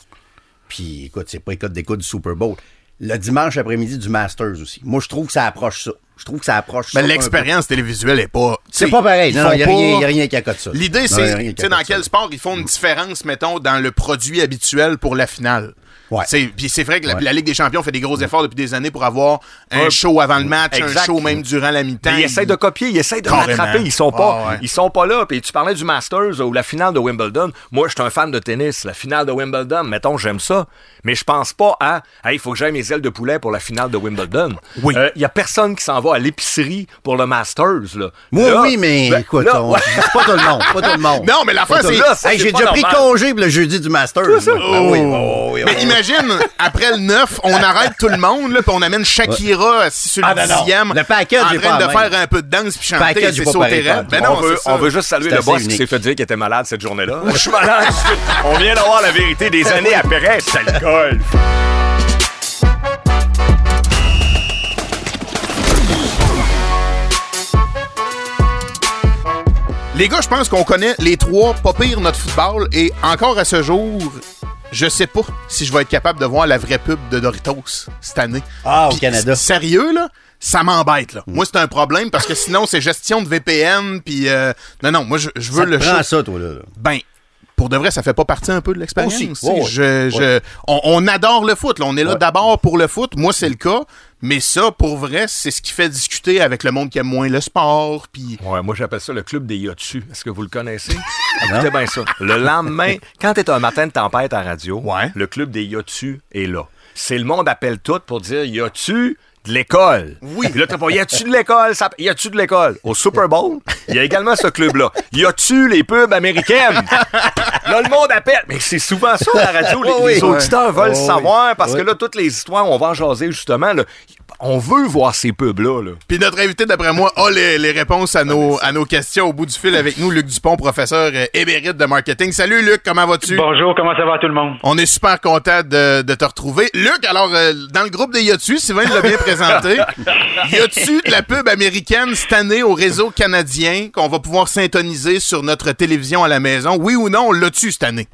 Puis, écoute, c'est pas les codes d'écoute du Super Bowl. Le dimanche après-midi du Masters aussi. Moi, je trouve que ça approche ça. Je trouve que ça approche. Mais l'expérience télévisuelle est pas. C'est pas pareil. Non, il n'y a, pas- rien- y a rien qui accote ça. L'idée, c'est, tu sais, dans quel sport ils font une différence, mettons, dans le produit habituel pour la finale? Ouais. C'est- Puis c'est vrai que la, Ouais. la Ligue des champions fait des gros efforts depuis des années pour avoir un Ouais. show avant le match, Exact. un show même durant la mi-temps. Ils essayent de copier, ils essayent de Carrément. rattraper. Ils sont pas, Ah ouais. ils sont pas là. Puis tu parlais du Masters ou la finale de Wimbledon. Moi, je suis un fan de tennis. La finale de Wimbledon, mettons, j'aime ça. Mais je pense pas à, hey, il faut que j'aille mes ailes de poulet pour la finale de Wimbledon. Oui. Il y a personne qui s'en va à l'épicerie pour le Masters, là. Moi, Là, oui, mais ben, écoute, là, on- ouais. c'est pas tout le monde. Pas tout le monde. Non, mais Pas tout c'est- Hey, J'ai déjà pris congé pour le jeudi du Masters. ça. Ben oui, oui, oui, Mais imagine, après le 9, on arrête tout le monde, là, puis on amène Shakira assis sur Ah, le ben non. dixième, Le package en train de la faire un peu de danse puis chanter, c'est est pas sauter pareil, raide. Ben on, non, on veut juste saluer le boss qui s'est fait dire qu'il était malade cette journée-là. Je suis malade. on vient d'avoir la vérité des années après. C'est le golf. Les gars, je pense qu'on connaît les trois, pas pire notre football, et encore à ce jour, je sais pas si je vais être capable de voir la vraie pub de Doritos cette année. Ah, au Canada. Sérieux, là? Ça m'embête, là. Moi, c'est un problème parce que sinon, c'est gestion de VPN, puis... euh, non, non, moi, je, je veux Ça te le prend show. ça, toi, là. Ben, pour de vrai, ça fait pas partie un peu de l'expérience. Aussi. ouais. On, on adore le foot. Là. On est là Ouais. d'abord pour le foot. Moi, c'est le cas. Mais ça, pour vrai, c'est ce qui fait discuter avec le monde qui aime moins le sport. Puis Ouais, moi j'appelle ça le club des Yotu. Est-ce que vous le connaissez? Écoutez bien ça. Le lendemain, quand t'es un matin de tempête à radio, Ouais. le club des Yotu est là. C'est le monde appelle tout pour dire Yotu de l'école. Oui. Puis là, t'as pas, y a-tu de l'école? Ça- Y a-tu de l'école? Au Super Bowl, il y a également ce club-là. Y a-tu les pubs américaines? Là, le monde appelle. Mais c'est souvent ça, la radio. Les, Oui, les oui. auditeurs veulent savoir parce oui. que là, toutes les histoires, on va en jaser justement. Là. On veut voir ces pubs-là. Là. Puis notre invité, d'après moi, a les, les réponses à nos, à nos questions au bout du fil avec nous, Luc Dupont, professeur euh, émérite de marketing. Salut Luc, comment vas-tu? Bonjour, comment ça va tout le monde? On est super content de, de te retrouver. Luc, alors, euh, dans le groupe des Yotu, Sylvain l'a bien présenté. Y a-tu de la pub américaine cette année au réseau canadien qu'on va pouvoir syntoniser sur notre télévision à la maison? Oui ou non, on l'a-tu cette année?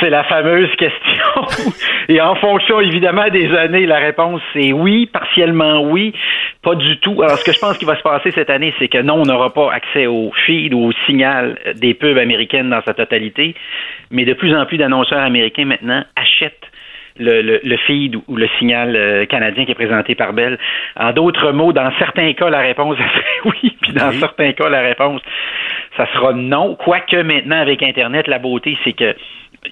C'est la fameuse question. Et en fonction, évidemment, des années, la réponse c'est oui, partiellement oui, pas du tout. Alors, ce que je pense qu'il va se passer cette année, c'est que non, on n'aura pas accès au feed ou au signal des pubs américaines dans sa totalité, mais de plus en plus d'annonceurs américains maintenant achètent le, le, le feed ou le signal euh, canadien qui est présenté par Bell. En d'autres mots, dans certains cas, la réponse ça serait oui, puis dans certains cas, la réponse, ça sera non. Quoique maintenant, avec Internet, la beauté, c'est que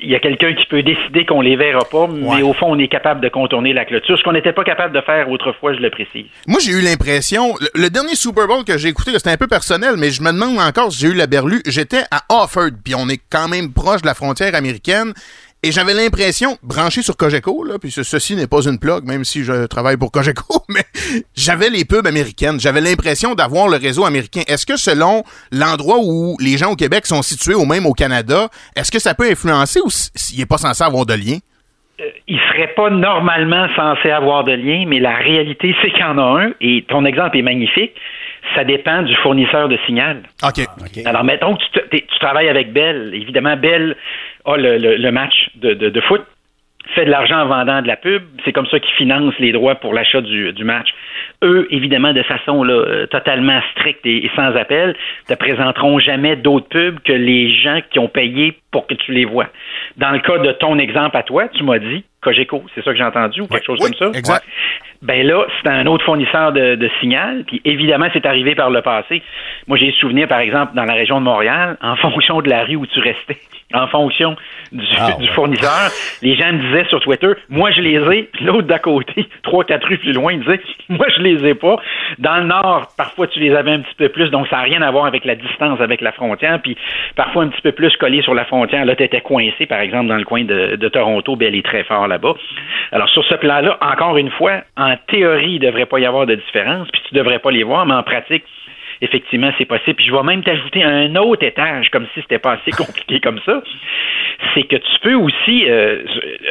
il y a quelqu'un qui peut décider qu'on les verra pas, mais au fond, on est capable de contourner la clôture, ce qu'on n'était pas capable de faire autrefois, je le précise. Moi, j'ai eu l'impression, le, le dernier Super Bowl que j'ai écouté, c'était un peu personnel, mais je me demande encore si j'ai eu la berlue. J'étais à Offord, puis on est quand même proche de la frontière américaine. Et j'avais l'impression, branché sur Cogeco, là, puis ce- ceci n'est pas une plug, même si je travaille pour Cogeco, mais j'avais les pubs américaines. J'avais l'impression d'avoir le réseau américain. Est-ce que selon l'endroit où les gens au Québec sont situés, ou même au Canada, est-ce que ça peut influencer ou s'il n'est pas censé avoir de lien? il serait pas normalement censé avoir de lien, mais la réalité, c'est qu'il y en a un, et ton exemple est magnifique. Ça dépend du fournisseur de signal. OK. Alors, mettons que tu, travailles avec Bell. Évidemment, Bell a le, le- le match de, de- foot, fait de l'argent en vendant de la pub. C'est comme ça qu'ils financent les droits pour l'achat du, du match. Eux, évidemment, de façon là, euh, totalement stricte et, et sans appel, te présenteront jamais d'autres pubs que les gens qui ont payé pour que tu les vois. Dans le cas de ton exemple à toi, tu m'as dit Cogeco, c'est ça que j'ai entendu ou quelque chose Oui, comme ça? exact. Ben là, c'est un autre fournisseur de, de signal, puis évidemment, c'est arrivé par le passé. Moi, j'ai souvenir, par exemple, dans la région de Montréal, en fonction de la rue où tu restais, en fonction du, Ah, du fournisseur, les gens me disaient sur Twitter, moi je les ai, puis l'autre d'à côté, trois, quatre rues plus loin, il disait, moi je les ai pas. Dans le nord, parfois tu les avais un petit peu plus, donc ça n'a rien à voir avec la distance avec la frontière, puis parfois un petit peu plus collé sur la frontière. Là, tu étais coincé, par exemple, dans le coin de, Toronto, ben, elle est très fort là-bas. Alors sur ce plan-là, encore une fois, en théorie, il ne devrait pas y avoir de différence, puis tu devrais pas les voir, mais en pratique, effectivement, c'est possible. Puis je vais même t'ajouter un autre étage, comme si c'était pas assez compliqué comme ça. C'est que tu peux aussi, euh,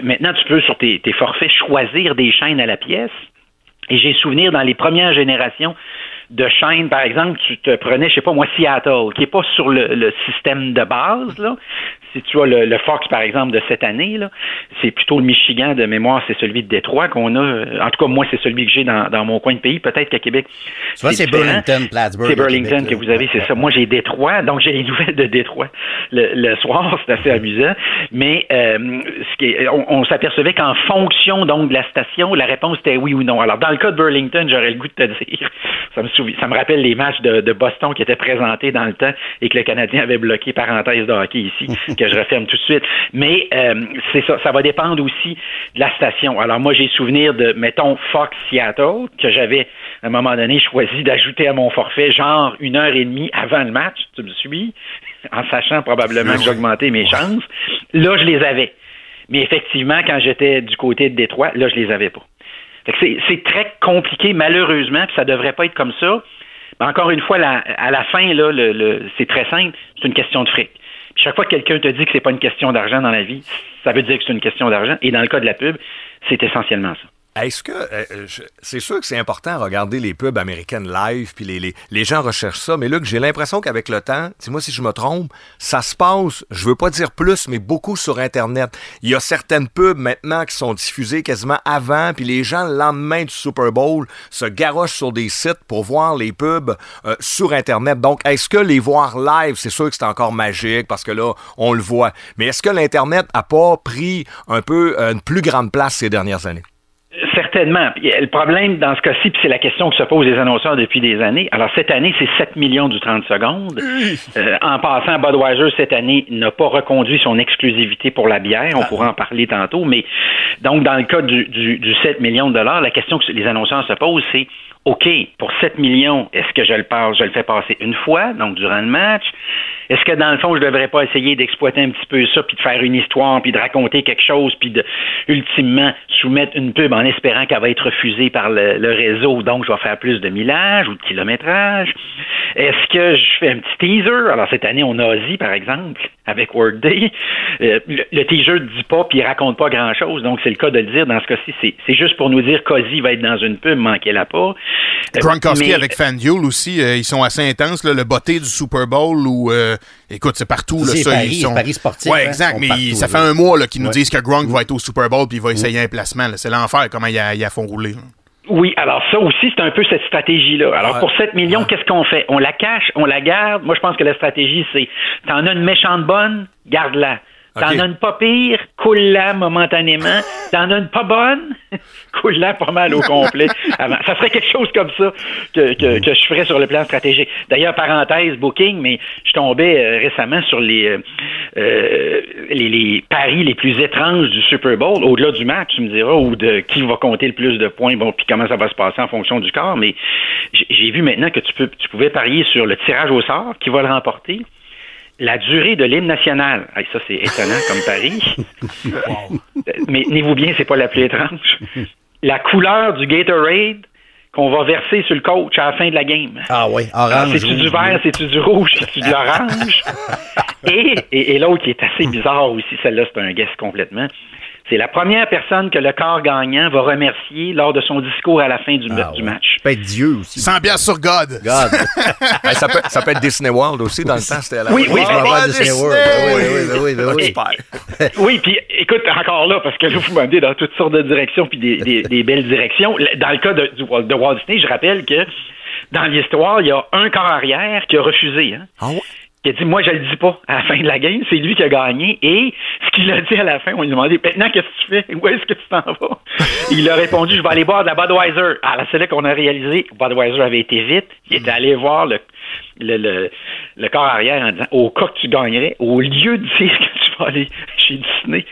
maintenant, tu peux sur tes, tes forfaits choisir des chaînes à la pièce. Et j'ai souvenir dans les premières générations de chaînes, par exemple, tu te prenais, je sais pas moi, Seattle, qui est pas sur le, le système de base, là. Si tu as le, le Fox, par exemple, de cette année, là, c'est plutôt le Michigan de mémoire, c'est celui de Détroit qu'on a. En tout cas, moi, c'est celui que j'ai dans, dans mon coin de pays. Peut-être qu'à Québec. Vois, c'est différent. Burlington, Plattsburgh. C'est Burlington Québec, que vous avez, c'est ça. Moi, j'ai Détroit, donc j'ai les nouvelles de Détroit le, le soir, c'est assez amusant. Mais euh, ce qui est- on, on s'apercevait qu'en fonction donc de la station, la réponse était oui ou non. Alors, dans le cas de Burlington, j'aurais le goût de te dire, ça me, souvi- ça me rappelle les matchs de, de Boston qui étaient présentés dans le temps et que le Canadien avait bloqué, parenthèse de hockey ici, que je referme tout de suite. Mais euh, c'est ça, ça va dépendre aussi de la station. Alors, moi, j'ai souvenir de, mettons, Fox Seattle, que j'avais à un moment donné choisi d'ajouter à mon forfait genre une heure et demie avant le match, tu me suis, en sachant probablement que j'augmentais mes chances. Là, je les avais. Mais effectivement, quand j'étais du côté de Détroit, là, je les avais pas. C'est, très compliqué, malheureusement, puis ça devrait pas être comme ça. Mais encore une fois, à la fin, là, c'est très simple, c'est une question de fric. Puis chaque fois que quelqu'un te dit que c'est pas une question d'argent dans la vie, ça veut dire que c'est une question d'argent. Et dans le cas de la pub, c'est essentiellement ça. Est-ce que euh, je- c'est sûr que c'est important de regarder les pubs américaines live puis les, les, les gens recherchent ça mais que j'ai l'impression qu'avec le temps, dis-moi si je me trompe, ça se passe, je veux pas dire plus mais beaucoup sur internet. Il y a certaines pubs maintenant qui sont diffusées quasiment avant puis les gens le lendemain du Super Bowl se garochent sur des sites pour voir les pubs euh, sur internet. Donc est-ce que les voir live, c'est sûr que c'est encore magique parce que là on le voit. Mais est-ce que l'internet a pas pris un peu euh, une plus grande place ces dernières années? Certainement. Le problème dans ce cas-ci, puis c'est la question que se posent les annonceurs depuis des années. Alors, cette année, c'est 7 millions du 30 secondes. Euh, en passant, Budweiser, cette année, n'a pas reconduit son exclusivité pour la bière. On pourra en parler tantôt. Mais donc, dans le cas du, du, du 7 millions de dollars, la question que les annonceurs se posent, c'est OK, pour 7 millions, est-ce que je le passe, je le fais passer une fois, donc durant le match? Est-ce que dans le fond, je devrais pas essayer d'exploiter un petit peu ça, puis de faire une histoire, puis de raconter quelque chose, puis de ultimement soumettre une pub en espérant qu'elle va être refusée par le, le réseau, donc je vais faire plus de millage ou de kilométrage? Est-ce que je fais un petit teaser? Alors cette année, on a Ozzy, par exemple, avec Workday. Euh, le, le teaser ne dit pas, puis il raconte pas grand-chose, donc c'est le cas de le dire. Dans ce cas-ci, c'est, c'est juste pour nous dire qu'Ozzy va être dans une pub, manquez-la pas. Euh, Gronkowski mais- avec FanDuel aussi, euh, ils sont assez intenses. là, le botté du Super Bowl où, euh, écoute, c'est partout. Là, C'est ça, Paris, ils sont... Paris sportif, Ouais, hein, exact. Mais partout, ça fait là. un mois là, qu'ils nous Ouais. disent que Gronk va être au Super Bowl puis il va essayer un placement. là. C'est l'enfer comment ils a, ils a font rouler. là. Oui, alors ça aussi, c'est un peu cette stratégie-là. Alors pour 7 millions, qu'est-ce qu'on fait? On la cache, on la garde? Moi, je pense que la stratégie, c'est t'en as une méchante bonne, garde-la. T'en Ok. as une pas pire, coule-la momentanément. T'en as une pas bonne, coule-la pas mal au complet. Avant. Ça serait quelque chose comme ça que, que, que je ferais sur le plan stratégique. D'ailleurs, parenthèse, Booking, mais je tombais euh, récemment sur les, euh, euh, les, les paris les plus étranges du Super Bowl, au-delà du match, tu me diras, ou de qui va compter le plus de points, bon, puis comment ça va se passer en fonction du corps, mais j'ai j'ai vu maintenant que tu, peux, tu pouvais parier sur le tirage au sort, qui va le remporter, la durée de l'hymne national. Hey, ça, c'est étonnant comme pari. Mais tenez-vous bien, c'est pas la plus étrange. La couleur du Gatorade qu'on va verser sur le coach à la fin de la game. Ah oui, Alors, orange. C'est-tu du vert, c'est-tu du rouge, c'est-tu de l'orange? et et, et l'autre qui est assez bizarre aussi, celle-là, c'est un guess complètement. C'est la première personne que le corps gagnant va remercier lors de son discours à la fin du, Ah du ouais. match. Ça peut être Dieu aussi. 100 piastres sur God. God. Hey, ça, peut, ça peut être Disney World aussi, dans le temps, c'était à la Oui, oui, mais- voir Ah, Disney Disney! World. Oui, oui, oui, oui. Super. Oui, puis écoute, encore là, parce que là, vous m'amenez dans toutes sortes de directions, puis des, des, des belles directions. Dans le cas de Walt Disney, je rappelle que dans l'histoire, il y a un corps arrière qui a refusé. Hein, Ah ouais? Qui a dit, moi, je le dis pas à la fin de la game, c'est lui qui a gagné. Et ce qu'il a dit à la fin, on lui a demandé, maintenant, qu'est-ce que tu fais? Où est-ce que tu t'en vas? Il a répondu, je vais aller boire de la Budweiser. Alors, c'est là qu'on a réalisé Budweiser avait été vite. Il était allé voir le, le, le, le corps arrière en disant, au cas que tu gagnerais, au lieu de dire que tu vas aller chez Disney,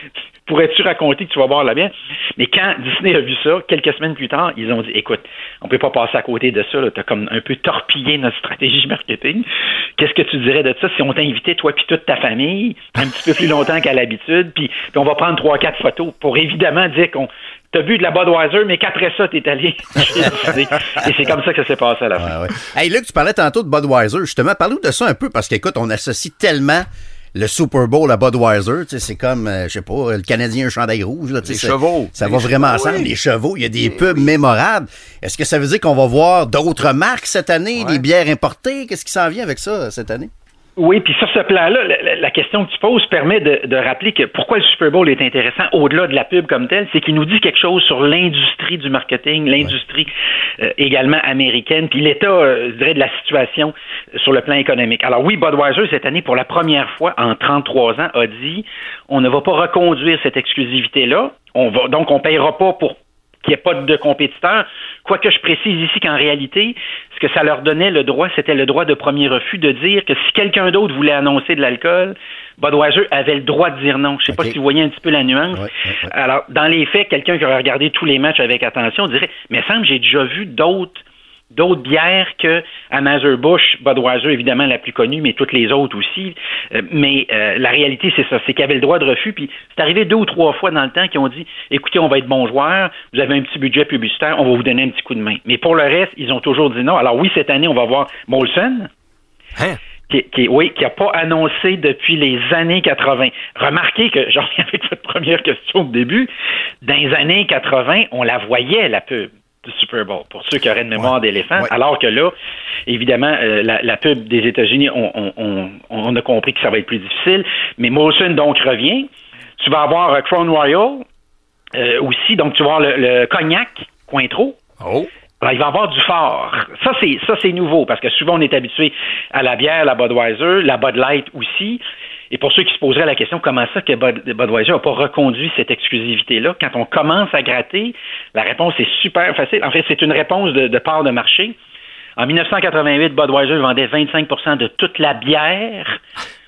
pourrais-tu raconter que tu vas boire la bière? Mais quand Disney a vu ça, quelques semaines plus tard, ils ont dit, écoute, on peut pas passer à côté de ça, tu as comme un peu torpillé notre stratégie marketing. Qu'est-ce que tu dirais de ça si on t'invitait, toi puis toute ta famille, un petit peu plus longtemps qu'à l'habitude, puis, on va prendre trois, quatre photos pour évidemment dire qu'on T'as bu de la Budweiser, mais qu'après ça, t'es allé. Et c'est comme ça que ça s'est passé à la fin. Ouais, ouais. Luc, tu parlais tantôt de Budweiser. Justement, parle-nous de ça un peu, parce qu'écoute, on associe tellement le Super Bowl à Budweiser. Tu sais, c'est comme, euh, je sais pas, le Canadien un chandail rouge. Là, Les chevaux. Ça Les va vraiment ensemble, oui. les chevaux. Il y a des pubs mémorables. Est-ce que ça veut dire qu'on va voir d'autres marques cette année, Ouais. des bières importées? Qu'est-ce qui s'en vient avec ça cette année? Oui, puis sur ce plan-là, la, question que tu poses permet de, de rappeler que pourquoi le Super Bowl est intéressant au-delà de la pub comme telle, c'est qu'il nous dit quelque chose sur l'industrie du marketing, l'industrie euh, également américaine, puis l'état, euh, je dirais, de la situation sur le plan économique. Alors oui, Budweiser, cette année, pour la première fois en 33 ans, a dit on ne va pas reconduire cette exclusivité-là. On va donc on payera pas pour qu'il n'y ait pas de compétiteurs. Quoique je précise ici qu'en réalité, ce que ça leur donnait le droit, c'était le droit de premier refus de dire que si quelqu'un d'autre voulait annoncer de l'alcool, Budweiser avait le droit de dire non. Je sais pas si vous voyez un petit peu la nuance. Ouais, ouais, ouais. Alors, dans les faits, quelqu'un qui aurait regardé tous les matchs avec attention dirait, mais semble j'ai déjà vu d'autres d'autres bières que Anheuser-Busch, Budweiser, évidemment la plus connue, mais toutes les autres aussi. Euh, mais euh, la réalité, c'est ça, c'est qu'ils avaient le droit de refus. Puis c'est arrivé deux ou trois fois dans le temps qu'ils ont dit, écoutez, on va être bons joueurs, vous avez un petit budget publicitaire, on va vous donner un petit coup de main. Mais pour le reste, ils ont toujours dit non. Alors oui, cette année, on va voir Molson, Hein? qui, qui, oui, qui n'a pas annoncé depuis les années 80. Remarquez que, j'en reviens avec votre première question au début, dans les années 80, on la voyait, la pub du Super Bowl, pour ceux qui auraient une mémoire d'éléphant, Ouais. alors que là, évidemment, euh, la, la pub des États-Unis, on, on, on, on a compris que ça va être plus difficile, mais Molson, donc, revient. Tu vas avoir euh, Crown Royal euh, aussi, donc tu vas avoir le, le cognac, Cointreau, Oh. alors, il va y avoir du fort. Ça, c'est ça, c'est nouveau parce que souvent on est habitué à la bière, la Budweiser, la Bud Light aussi. Et pour ceux qui se poseraient la question, comment ça que Budweiser n'a pas reconduit cette exclusivité-là, quand on commence à gratter, la réponse est super facile. En fait, c'est une réponse de, de part de marché. En 1988, Budweiser vendait 25% de toute la bière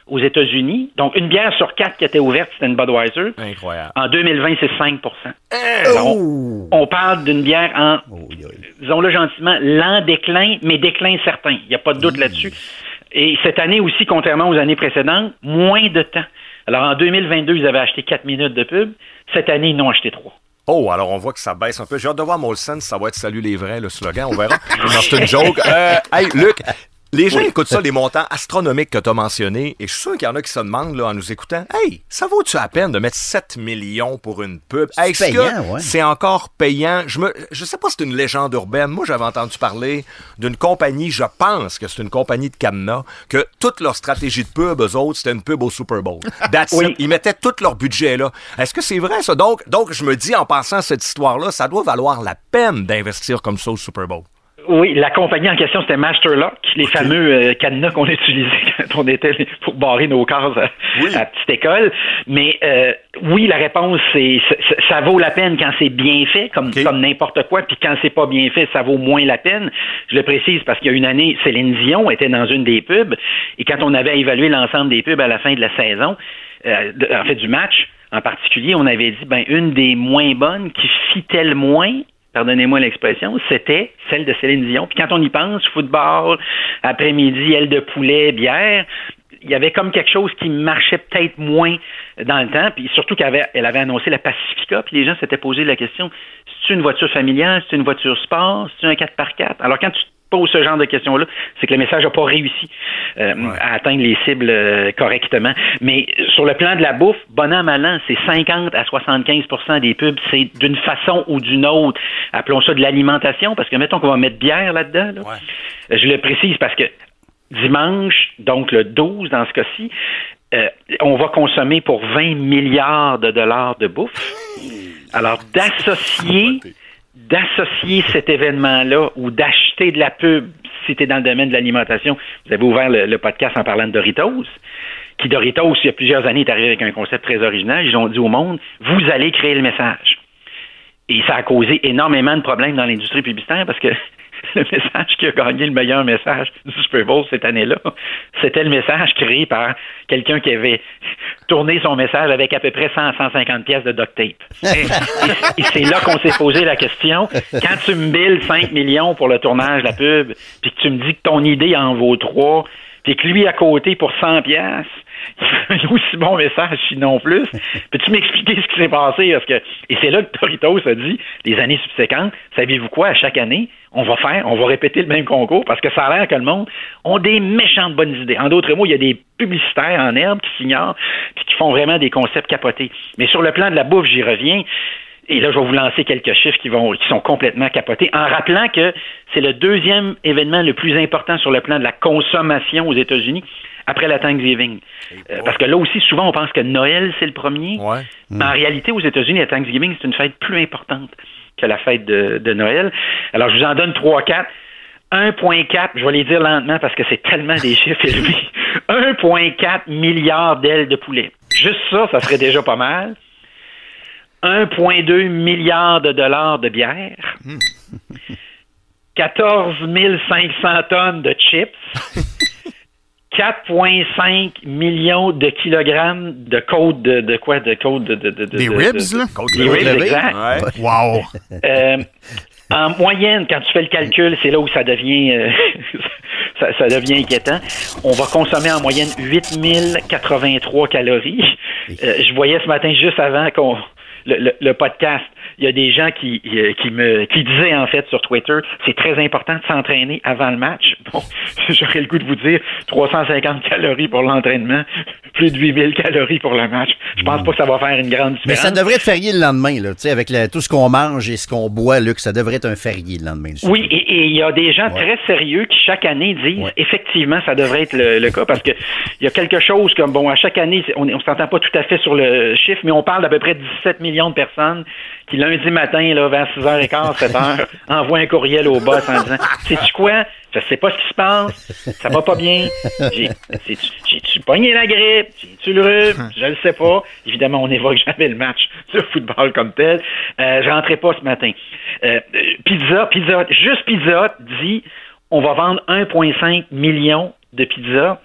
aux États-Unis. Donc, une bière sur quatre qui était ouverte, c'était une Budweiser. Incroyable. En 2020, c'est 5 Hein? Alors, on, on parle d'une bière en, Oh, oui, oui. disons-le gentiment, lent déclin, mais déclin certain. Il n'y a pas de doute là-dessus. Et cette année aussi, contrairement aux années précédentes, moins de temps. Alors, en 2022, ils avaient acheté 4 minutes de pub. Cette année, ils n'ont acheté 3. Oh, alors on voit que ça baisse un peu. J'ai hâte de voir Molson, ça va être Salut les vrais, le slogan, on verra. c'est une joke. Euh, hey, Luc, les gens écoutent ça, les montants astronomiques que tu as mentionnés, et je suis sûr qu'il y en a qui se demandent là, en nous écoutant, hey, ça vaut-tu la peine de mettre 7 millions pour une pub? C'est Est-ce que ouais. c'est encore payant? Je me, je sais pas si c'est une légende urbaine. Moi, j'avais entendu parler d'une compagnie, je pense que c'est une compagnie de cadenas, que toute leur stratégie de pub, eux autres, c'était une pub au Super Bowl. That's Oui. Ils mettaient tout leur budget là. Est-ce que c'est vrai ça? Donc, donc, je me dis en passant à cette histoire-là, ça doit valoir la peine d'investir comme ça au Super Bowl. Oui, la compagnie en question, c'était Masterlock, les fameux euh, cadenas qu'on utilisait quand on était pour barrer nos cases à, Oui. à la petite école. Mais euh, oui, la réponse, c'est ça, vaut la peine quand c'est bien fait, comme, comme n'importe quoi, puis quand c'est pas bien fait, ça vaut moins la peine. Je le précise parce qu'il y a une année, Céline Dion était dans une des pubs, et quand on avait évalué l'ensemble des pubs à la fin de la saison, euh, de- en fait du match en particulier, on avait dit, ben une des moins bonnes qui fitait le moins, pardonnez-moi l'expression, c'était celle de Céline Dion. Puis quand on y pense, football, après-midi, aile de poulet, bière, il y avait comme quelque chose qui marchait peut-être moins dans le temps, puis surtout qu'elle avait, elle avait annoncé la Pacifica, puis les gens s'étaient posé la question, c'est une voiture familiale, c'est une voiture sport, c'est un 4x4. Alors quand tu te poses ce genre de questions-là, c'est que le message n'a pas réussi euh, à atteindre les cibles euh, correctement. Mais sur le plan de la bouffe, bon an, mal an, c'est 50 à 75% des pubs, c'est d'une façon ou d'une autre. Appelons ça de l'alimentation, parce que mettons qu'on va mettre bière là-dedans. là. Euh, Je le précise parce que dimanche, donc le 12 dans ce cas-ci, euh, on va consommer pour 20 milliards de dollars de bouffe. Alors, d'associer d'associer cet événement-là ou d'acheter de la pub, si tu dans le domaine de l'alimentation, vous avez ouvert le, le podcast en parlant de Doritos, qui Doritos, il y a plusieurs années, est arrivé avec un concept très original. Ils ont dit au monde, vous allez créer le message. Et ça a causé énormément de problèmes dans l'industrie publicitaire parce que le message qui a gagné le meilleur message du Super Bowl cette année-là, c'était le message créé par quelqu'un qui avait tourné son message avec à peu près 100 150 pièces de duct tape. Et c'est là qu'on s'est posé la question. Quand tu me billes 5 millions pour le tournage la pub, puis que tu me dis que ton idée en vaut 3, puis que lui à côté pour 100 pièces, aussi bon message, sinon plus. Peux-tu m'expliquer ce qui s'est passé? Parce que, et c'est là que Doritos a dit, les années subséquentes, savez-vous quoi, à chaque année, on va faire, on va répéter le même concours parce que ça a l'air que le monde ont des méchantes bonnes idées. En d'autres mots, il y a des publicitaires en herbe qui s'ignorent puis qui font vraiment des concepts capotés. Mais sur le plan de la bouffe, j'y reviens. Et là, je vais vous lancer quelques chiffres qui vont, qui sont complètement capotés, en rappelant que c'est le deuxième événement le plus important sur le plan de la consommation aux États-Unis après la Thanksgiving. Euh, parce que là aussi, souvent, on pense que Noël, c'est le premier. Ouais. Mais en réalité, aux États-Unis, la Thanksgiving, c'est une fête plus importante que la fête de, de Noël. Alors, je vous en donne 3, 4. 1,4, je vais les dire lentement parce que c'est tellement des chiffres élevés. 1,4 milliard d'ailes de poulet. Juste ça, ça serait déjà pas mal. 1,2 milliard de dollars de bière. 14 500 tonnes de chips. 4,5 millions de kilogrammes de côte de, de quoi? De côte de, de, de, de- Des de- ribs, de- là? Des ribs, exact. Ouais. Wow! Euh, en moyenne, quand tu fais le calcul, c'est là où ça devient euh, ça, ça devient inquiétant. On va consommer en moyenne 8083 calories. Euh, je voyais ce matin juste avant qu'on le, le- podcast, il y a des gens qui, euh, qui me qui disaient en fait sur Twitter, c'est très important de s'entraîner avant le match. Bon, j'aurais le goût de vous dire 350 calories pour l'entraînement, plus de 8000 calories pour le match. Je pense pas que ça va faire une grande différence. Mais ça devrait être férié le lendemain, là, tu sais, avec tout ce qu'on mange et ce qu'on boit, Luc, ça devrait être un férié le lendemain. Oui, et il y a des gens Ouais. très sérieux qui chaque année disent Ouais. effectivement ça devrait être le, le cas parce que il y a quelque chose comme bon à chaque année on, on s'entend pas tout à fait sur le chiffre mais on parle d'à peu près 17 millions de personnes qui lundi matin là vers 6h15 7h envoient un courriel au boss en disant sais tu quoi? Je sais pas ce qui se passe. Ça va pas bien. J'ai-tu pogné la grippe? J'ai-tu le rhume? Je le sais pas. Évidemment, on n'évoque jamais le match de football comme tel. Euh, je rentrais pas ce matin. Euh, pizza, pizza, juste pizza dit on va vendre 1,5 million de pizzas.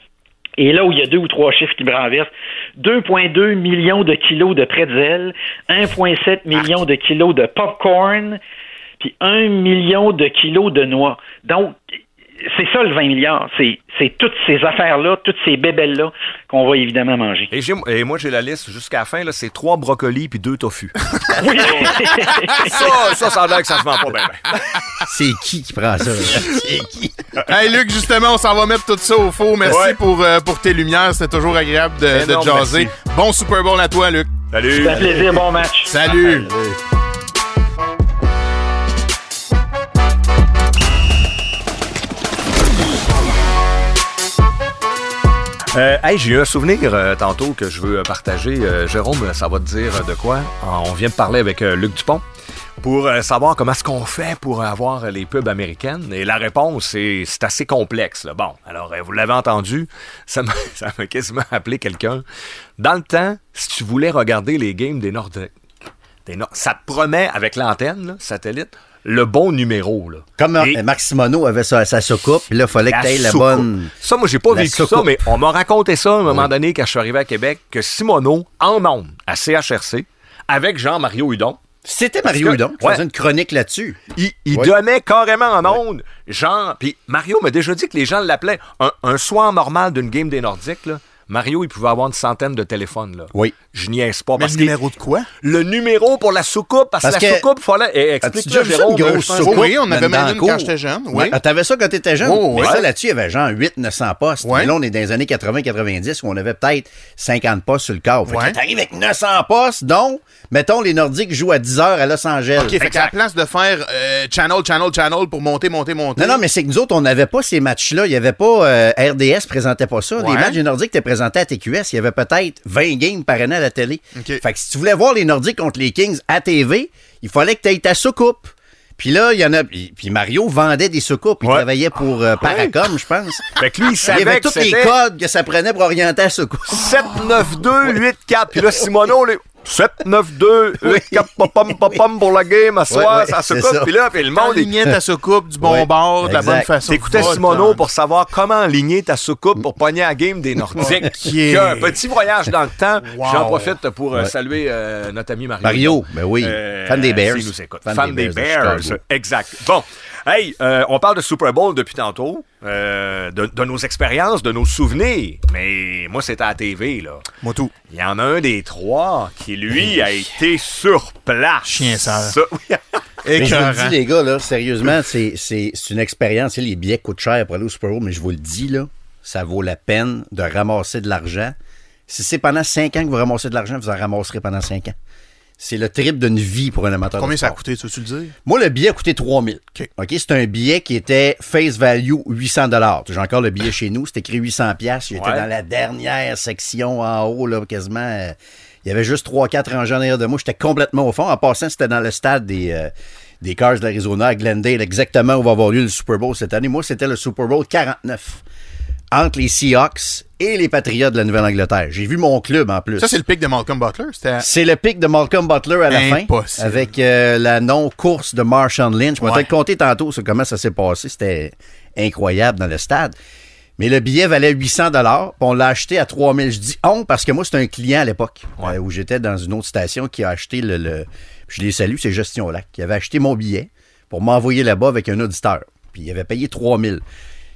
Et là où il y a deux ou trois chiffres qui me renversent, 2,2 millions de kilos de pretzel, 1,7 millions de kilos de popcorn, puis 1 million de kilos de noix. Donc, c'est ça le 20 milliards. C'est, c'est toutes ces affaires-là, toutes ces bébelles-là qu'on va évidemment manger. Et, j'ai- et moi, j'ai la liste jusqu'à la fin, là, c'est trois brocolis puis deux tofu. Oui. ça, ça, ça a l'air que ça se vend pas bien. ben. C'est qui qui prend ça? là? C'est qui? Hey Luc, justement, on s'en va mettre tout ça au faux. Merci Ouais. pour, euh, pour tes lumières. C'était toujours agréable de, de Énorme, jaser. merci. Bon Super Bowl à toi, Luc. Salut! C'est un plaisir, bon match. Salut. Euh, hey, j'ai eu un souvenir euh, tantôt que je veux euh, partager. Jérôme, ça va te dire de quoi? On vient de parler avec Luc Dupont pour savoir comment est-ce qu'on fait pour avoir les pubs américaines. Et la réponse, c'est assez complexe. Bon, alors, vous l'avez entendu, ça m'a quasiment appelé quelqu'un. Dans le temps, si tu voulais regarder les games des Nordiques, ça te promet, avec l'antenne, satellite, le bon numéro. Là. Comme Et- euh, Marc Simoneau avait sa, sa soucoupe, puis là, il fallait que tu aies la bonne. Ça, moi, j'ai pas La vécu ça, mais on m'a raconté ça à un moment donné quand je suis arrivé à Québec, que Simoneau, en ondes, à CHRC, avec Jean-Mario Hudon, C'était Mario Hudon qui Ouais. faisait une chronique là-dessus. il, il Ouais. donnait carrément en ondes, Jean... Puis Mario m'a déjà dit que les gens l'appelaient un, un soir normal d'une game des Nordiques, là, Mario, il pouvait avoir une centaine de téléphones. Là. Oui. Je niaise pas. Mais Parce le que numéro de quoi? le numéro pour la soucoupe, parce, Parce que la que- soucoupe, fallait... eh, Explique-le, Jérôme. une grosse pense- soucoupe? Oui, on avait même le une quand j'étais jeune, oui. Ah, T'avais ça quand t'étais jeune? Oh, Mais ouais. ça, là-dessus, il y avait genre 800-900 postes. Ouais. Mais là, on est dans les années 80-90 où on avait peut-être 50 postes sur le corps. Fait que Ouais. t'arrives avec 900 postes, dont, mettons, les Nordiques jouent à 10 heures à Los Angeles. OK, fait qu'à la place de faire euh, channel, channel, channel pour monter, monter, monter. Non, non, mais c'est que nous autres, on n'avait pas ces matchs-là. Il n'y avait pas. euh, RDS présentait pas ça. Les matchs des Nordiques étaient présentés présentait à TQS, il y avait peut-être 20 games par année à la télé. Fait que si tu voulais voir les Nordiques contre les Kings à TV, il fallait que tu aies ta soucoupe. Puis là, il y en a. Puis Mario vendait des soucoupes. Il travaillait pour euh, ah Paracom, je pense. Fait que lui, il savait. Il avait tous les codes que ça prenait pour orienter la soucoupe. 7, 9, 2, 8, 4. Puis là, Simono, 7-9-2, 8-4 pour la game, à soir, ça se coupe, puis là, puis le monde. Aligner ta soucoupe du bon bord, de la bonne façon. T'écoutais Simono hein. pour savoir comment aligner ta soucoupe pour pogner la game des Nordiques. Un petit voyage dans le temps. J'en profite pour euh, saluer euh, notre ami Mario. Mario, ben oui. Euh, fan des Bears. Si nous écoute. fan, des Bears. Exact. Bon. Hey, euh, on parle de Super Bowl depuis tantôt, euh, de, de nos expériences, de nos souvenirs. Mais moi, c'était à la TV, là. Moi tout. Il y en a un des trois qui, lui, a été sur place. Chien sale. Ça, oui. Mais je vous le dis, les gars, là, sérieusement, c'est, c'est, c'est une expérience. Les billets coûtent cher pour aller au Super Bowl, mais je vous le dis, là, ça vaut la peine de ramasser de l'argent. Si c'est pendant 5 ans que vous ramassez de l'argent, vous en ramasserez pendant 5 ans. C'est le triple d'une vie pour un amateur Combien de ça a coûté, tu veux-tu le dire? Moi, le billet a coûté 3000. OK. OK, c'est un billet qui était face value 800 dollars. J'ai encore le billet chez nous, c'est écrit 800 pièces. J'étais Ouais. dans la dernière section en haut là, quasiment euh, il y avait juste 3 4 rangées en arrière de moi, j'étais complètement au fond. En passant, c'était dans le stade des euh, des Cars de l'Arizona à Glendale, exactement où va avoir lieu le Super Bowl cette année. Moi, c'était le Super Bowl 49 entre les Seahawks et les Patriots de la Nouvelle-Angleterre. J'ai vu mon club en plus. Ça, c'est le pic de Malcolm Butler. C'était. C'est le pic de Malcolm Butler à la Impossible. fin. Avec euh, la non-course de Marshawn Lynch. Je vais Ouais. te compter tantôt sur comment ça s'est passé. C'était incroyable dans le stade. Mais le billet valait 800 dollars, on l'a acheté à 3000. Je dis on parce que moi c'était un client à l'époque euh, où j'étais dans une autre station qui a acheté le, le- je les salue, c'est Gestion Lac qui avait acheté mon billet pour m'envoyer là-bas avec un auditeur. Puis il avait payé 3000.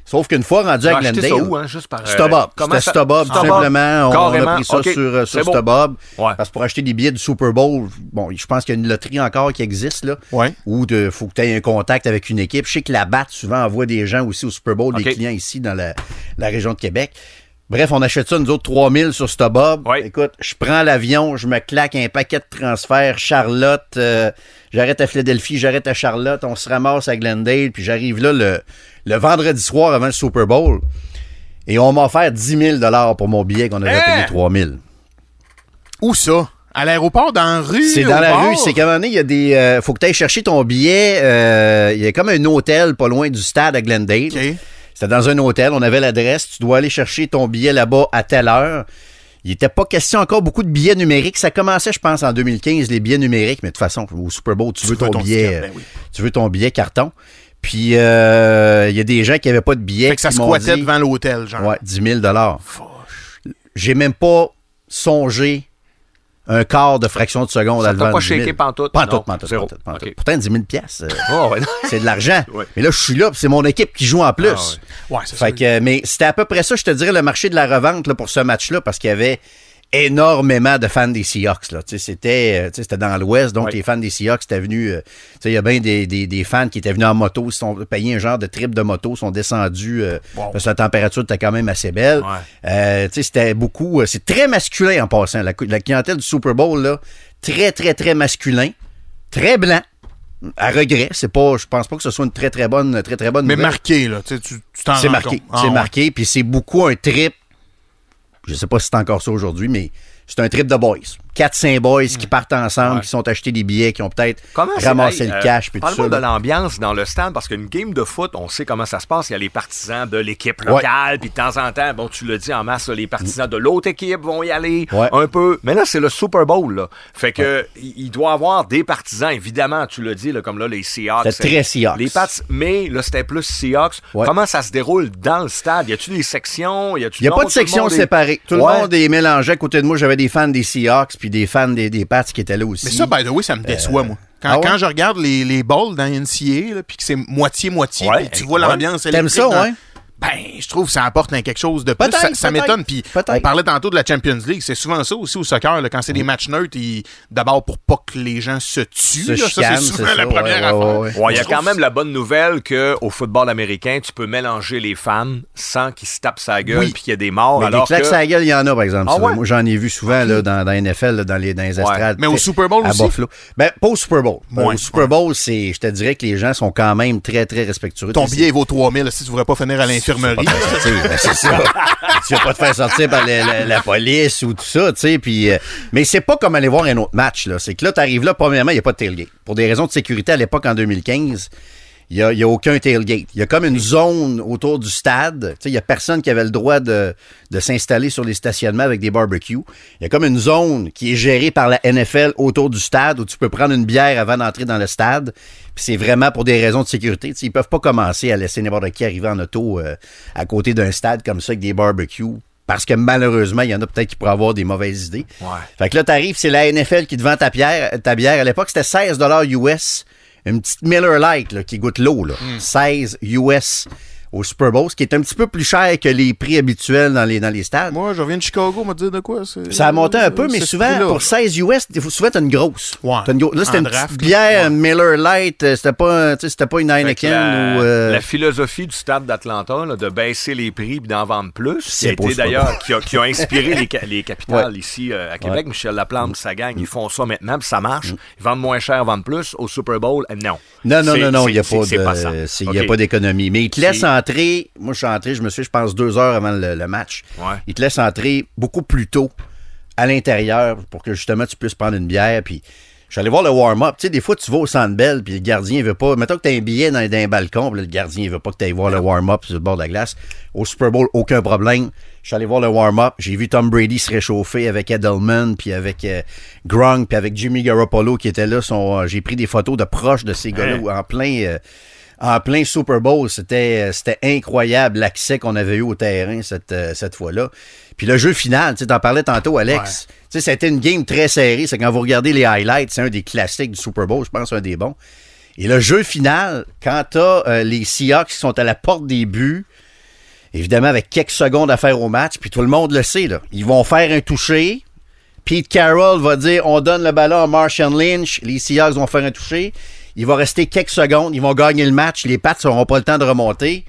Sauf qu'une fois rendu à Glendale, ça où, hein, juste par... euh, Stubhub. C'était Stubhub, tout Stubhub. simplement. On, a pris ça sur, euh, sur C'est bon. Stubhub. Ouais. Parce que pour acheter des billets du Super Bowl, bon, je pense qu'il y a une loterie encore qui existe, là. Ouais. Où il faut que tu aies un contact avec une équipe. Je sais que la BAT souvent envoie des gens aussi au Super Bowl, des clients ici dans la, la région de Québec. Bref, on achète ça, nous autres, 3000 sur Stubhub. Ouais. Écoute, je prends l'avion, je me claque un paquet de transferts, Charlotte, euh, j'arrête à Philadelphie, j'arrête à Charlotte, on se ramasse à Glendale, puis j'arrive là le, le vendredi soir avant le Super Bowl. Et on m'a offert 10 000 pour mon billet qu'on avait Hein? payé 3 000. Où ça? À l'aéroport, dans la rue. C'est dans la rue. C'est qu'à un moment donné, il y a des. euh, faut que tu ailles chercher ton billet. euh, Il y a comme un hôtel pas loin du stade à Glendale. C'était dans un hôtel. On avait l'adresse. Tu dois aller chercher ton billet là-bas à telle heure. Il n'était pas question encore beaucoup de billets numériques. Ça commençait, je pense, en 2015, les billets numériques. Mais de toute façon, au Super Bowl, tu, veux ton, billet. ticket, euh, ben oui. Tu veux ton billet carton. Puis, euh, il y a des gens qui n'avaient pas de billets. Fait que ça squattait devant l'hôtel, genre. Ouais, 10 000 J'ai même pas songé un quart de fraction de seconde Ça à vendre pas 10 000. shaké pantoute? Pantoute, pantoute, pantoute, pantoute. OK. Pourtant, 10 000 piastres, euh, Oh, ouais. c'est de l'argent. Ouais. Mais là, je suis là, c'est mon équipe qui joue en plus. Ah Ouais, c'est Fait ça. que, mais c'était à peu près ça, je te dirais, le marché de la revente là, pour ce match-là, parce qu'il y avait énormément de fans des Seahawks. Là. C'était euh, c'était dans l'Ouest, donc Ouais. les fans des Seahawks étaient venus. euh, Il y a bien des, des- des fans qui étaient venus en moto, ils sont payés un genre de trip de moto, sont descendus euh, Wow. parce que la température était quand même assez belle. Ouais. Euh, C'était beaucoup. C'est très masculin en passant. La, la clientèle du Super Bowl, là, très, très, très masculin, très blanc. À regret, c'est pas, je pense pas que ce soit une très très bonne, très très bonne Mais nouvelle. marqué, là. Tu tu t'en C'est marqué. Ah, c'est ouais. marqué. Puis c'est beaucoup un trip. Je sais pas si c'est encore ça aujourd'hui, mais c'est un trip de boys. 4-5 boys qui partent ensemble, Ouais. qui sont achetés des billets, qui ont peut-être c'est- ramassé le euh, cash. tout Parle-moi de l'ambiance dans le stade, parce qu'une game de foot, on sait comment ça se passe. Il y a les partisans de l'équipe locale, puis de temps en temps, bon, tu le dis en masse, les partisans de l'autre équipe vont y aller Ouais. un peu. Mais là, c'est le Super Bowl, là. Fait que il doit y avoir des partisans, évidemment, tu le dis, là, comme là, les Seahawks. C'était très Seahawks. Les Pats, mais là, c'était plus Seahawks. Ouais. Comment ça se déroule dans le stade? Y a-tu des sections? Y a-tu Il n'y a pas de section est- séparée. Tout le monde est mélangé. À côté de moi, j'avais des fans des Seahawks puis des fans des, des Pats qui étaient là aussi. Mais ça, by the way, ça me déçoit, moi. Quand, ah ouais? quand je regarde les, les balls dans NCA, puis que c'est moitié-moitié, Ouais, tu vois l'ambiance T'aimes électrique ça, dans- ouais? Ben, je trouve que ça apporte un quelque chose de plus. Peut-être, Ça, m'étonne. Puis on parlait tantôt de la Champions League. C'est souvent ça aussi au soccer. là, quand c'est des matchs neutres, d'abord pour pas que les gens se tuent. Se là, ça, c'est souvent c'est la ça, première ouais, affaire. ouais, ouais. Ouais, il y a quand même la bonne nouvelle qu'au football américain, tu peux mélanger les fans sans qu'ils se tapent sa gueule Oui. puis qu'il y ait des morts. Mais des claques que... la gueule, il y en a, par exemple. Ah? Moi, j'en ai vu souvent là, dans, dans la NFL, là, dans les, dans les estrades. Mais au Super Bowl à aussi? Buffalo. Ben, pas au Super Bowl. Au Super Bowl, c'est, je te dirais que les gens sont quand même très, très respectueux. Ton billet il vaut 3000. Si tu voudrais pas finir à l'infirmerie. Ben, c'est ça. tu vas pas te faire sortir par la, police ou tout ça, tu sais. Puis, euh, mais c'est pas comme aller voir un autre match. Là. C'est que là, tu arrives là, premièrement, il n'y a pas de tailgate. Pour des raisons de sécurité, à l'époque, en 2015, il n'y a, y a aucun tailgate. Il y a comme une zone autour du stade. Il n'y a personne qui avait le droit de, de s'installer sur les stationnements avec des barbecues. Il y a comme une zone qui est gérée par la NFL autour du stade où tu peux prendre une bière avant d'entrer dans le stade. Puis c'est vraiment pour des raisons de sécurité. Tu sais, ils peuvent pas commencer à laisser n'importe qui arriver en auto euh, à côté d'un stade comme ça avec des barbecues. Parce que malheureusement, il y en a peut-être qui pourraient avoir des mauvaises idées. Ouais. Fait que là, t'arrives, c'est la NFL qui te vend ta bière. Ta bière. À l'époque, c'était 16 US. Une petite Miller Lite là, qui goûte l'eau. là. 16 US au Super Bowl, ce qui est un petit peu plus cher que les prix habituels dans les, dans les stades. Moi, je reviens de Chicago, on m'a dit de quoi. c'est- Ça a monté un peu, mais souvent, pour 16 US, souvent, t'as une grosse. Ouais. T'as une gro- Là, c'était En une draft, petite bière Ouais. Miller Lite. euh, C'était pas, tu sais, c'était pas une Heineken la, ou... euh, la philosophie du stade d'Atlanta, là, de baisser les prix et d'en vendre plus, qui C'est a pas été ça. d'ailleurs, qui a, qui a inspiré les, ca- les capitales ici euh, à Québec. Michel Laplante, Mm. sa gang, ils font ça maintenant, puis ça marche. Ils vendent moins cher, vendent plus. Au Super Bowl, non. Non, non, non, non, c'est- il n'y a pas d'économie. Mais il te laisse C'est- entrer. Moi, je suis entré, je me suis, je pense, deux heures avant le, le match. Ouais. Il te laisse entrer beaucoup plus tôt à l'intérieur pour que justement tu puisses prendre une bière. Puis, je suis allé voir le warm-up. Tu sais, des fois, tu vas au Centre Bell, puis le gardien, veut pas. Mettons que tu as un billet dans, dans un balcon, puis là, le gardien, veut pas que tu ailles voir le warm-up sur le bord de la glace. Au Super Bowl, aucun problème. Je suis allé voir le warm-up. J'ai vu Tom Brady se réchauffer avec Edelman, puis avec euh, Gronk, puis avec Jimmy Garoppolo qui était là. Son, euh, J'ai pris des photos de proches de ces gars-là Hein? en plein. euh, en plein Super Bowl, c'était c'était incroyable l'accès qu'on avait eu au terrain cette, euh, cette fois-là. Puis le jeu final, tu t'en parlais tantôt, Alex. Tu sais, c'était une game très serrée. C'est quand vous regardez les highlights, c'est un des classiques du Super Bowl, je pense un des bons. Et le jeu final, quand t'as euh, les Seahawks qui sont à la porte des buts, évidemment avec quelques secondes à faire au match, puis tout le monde le sait, là. Ils vont faire un toucher. Pete Carroll va dire on donne le ballon à Martian Lynch, les Seahawks vont faire un toucher. Il va rester quelques secondes, ils vont gagner le match, les Pats n'auront pas le temps de remonter.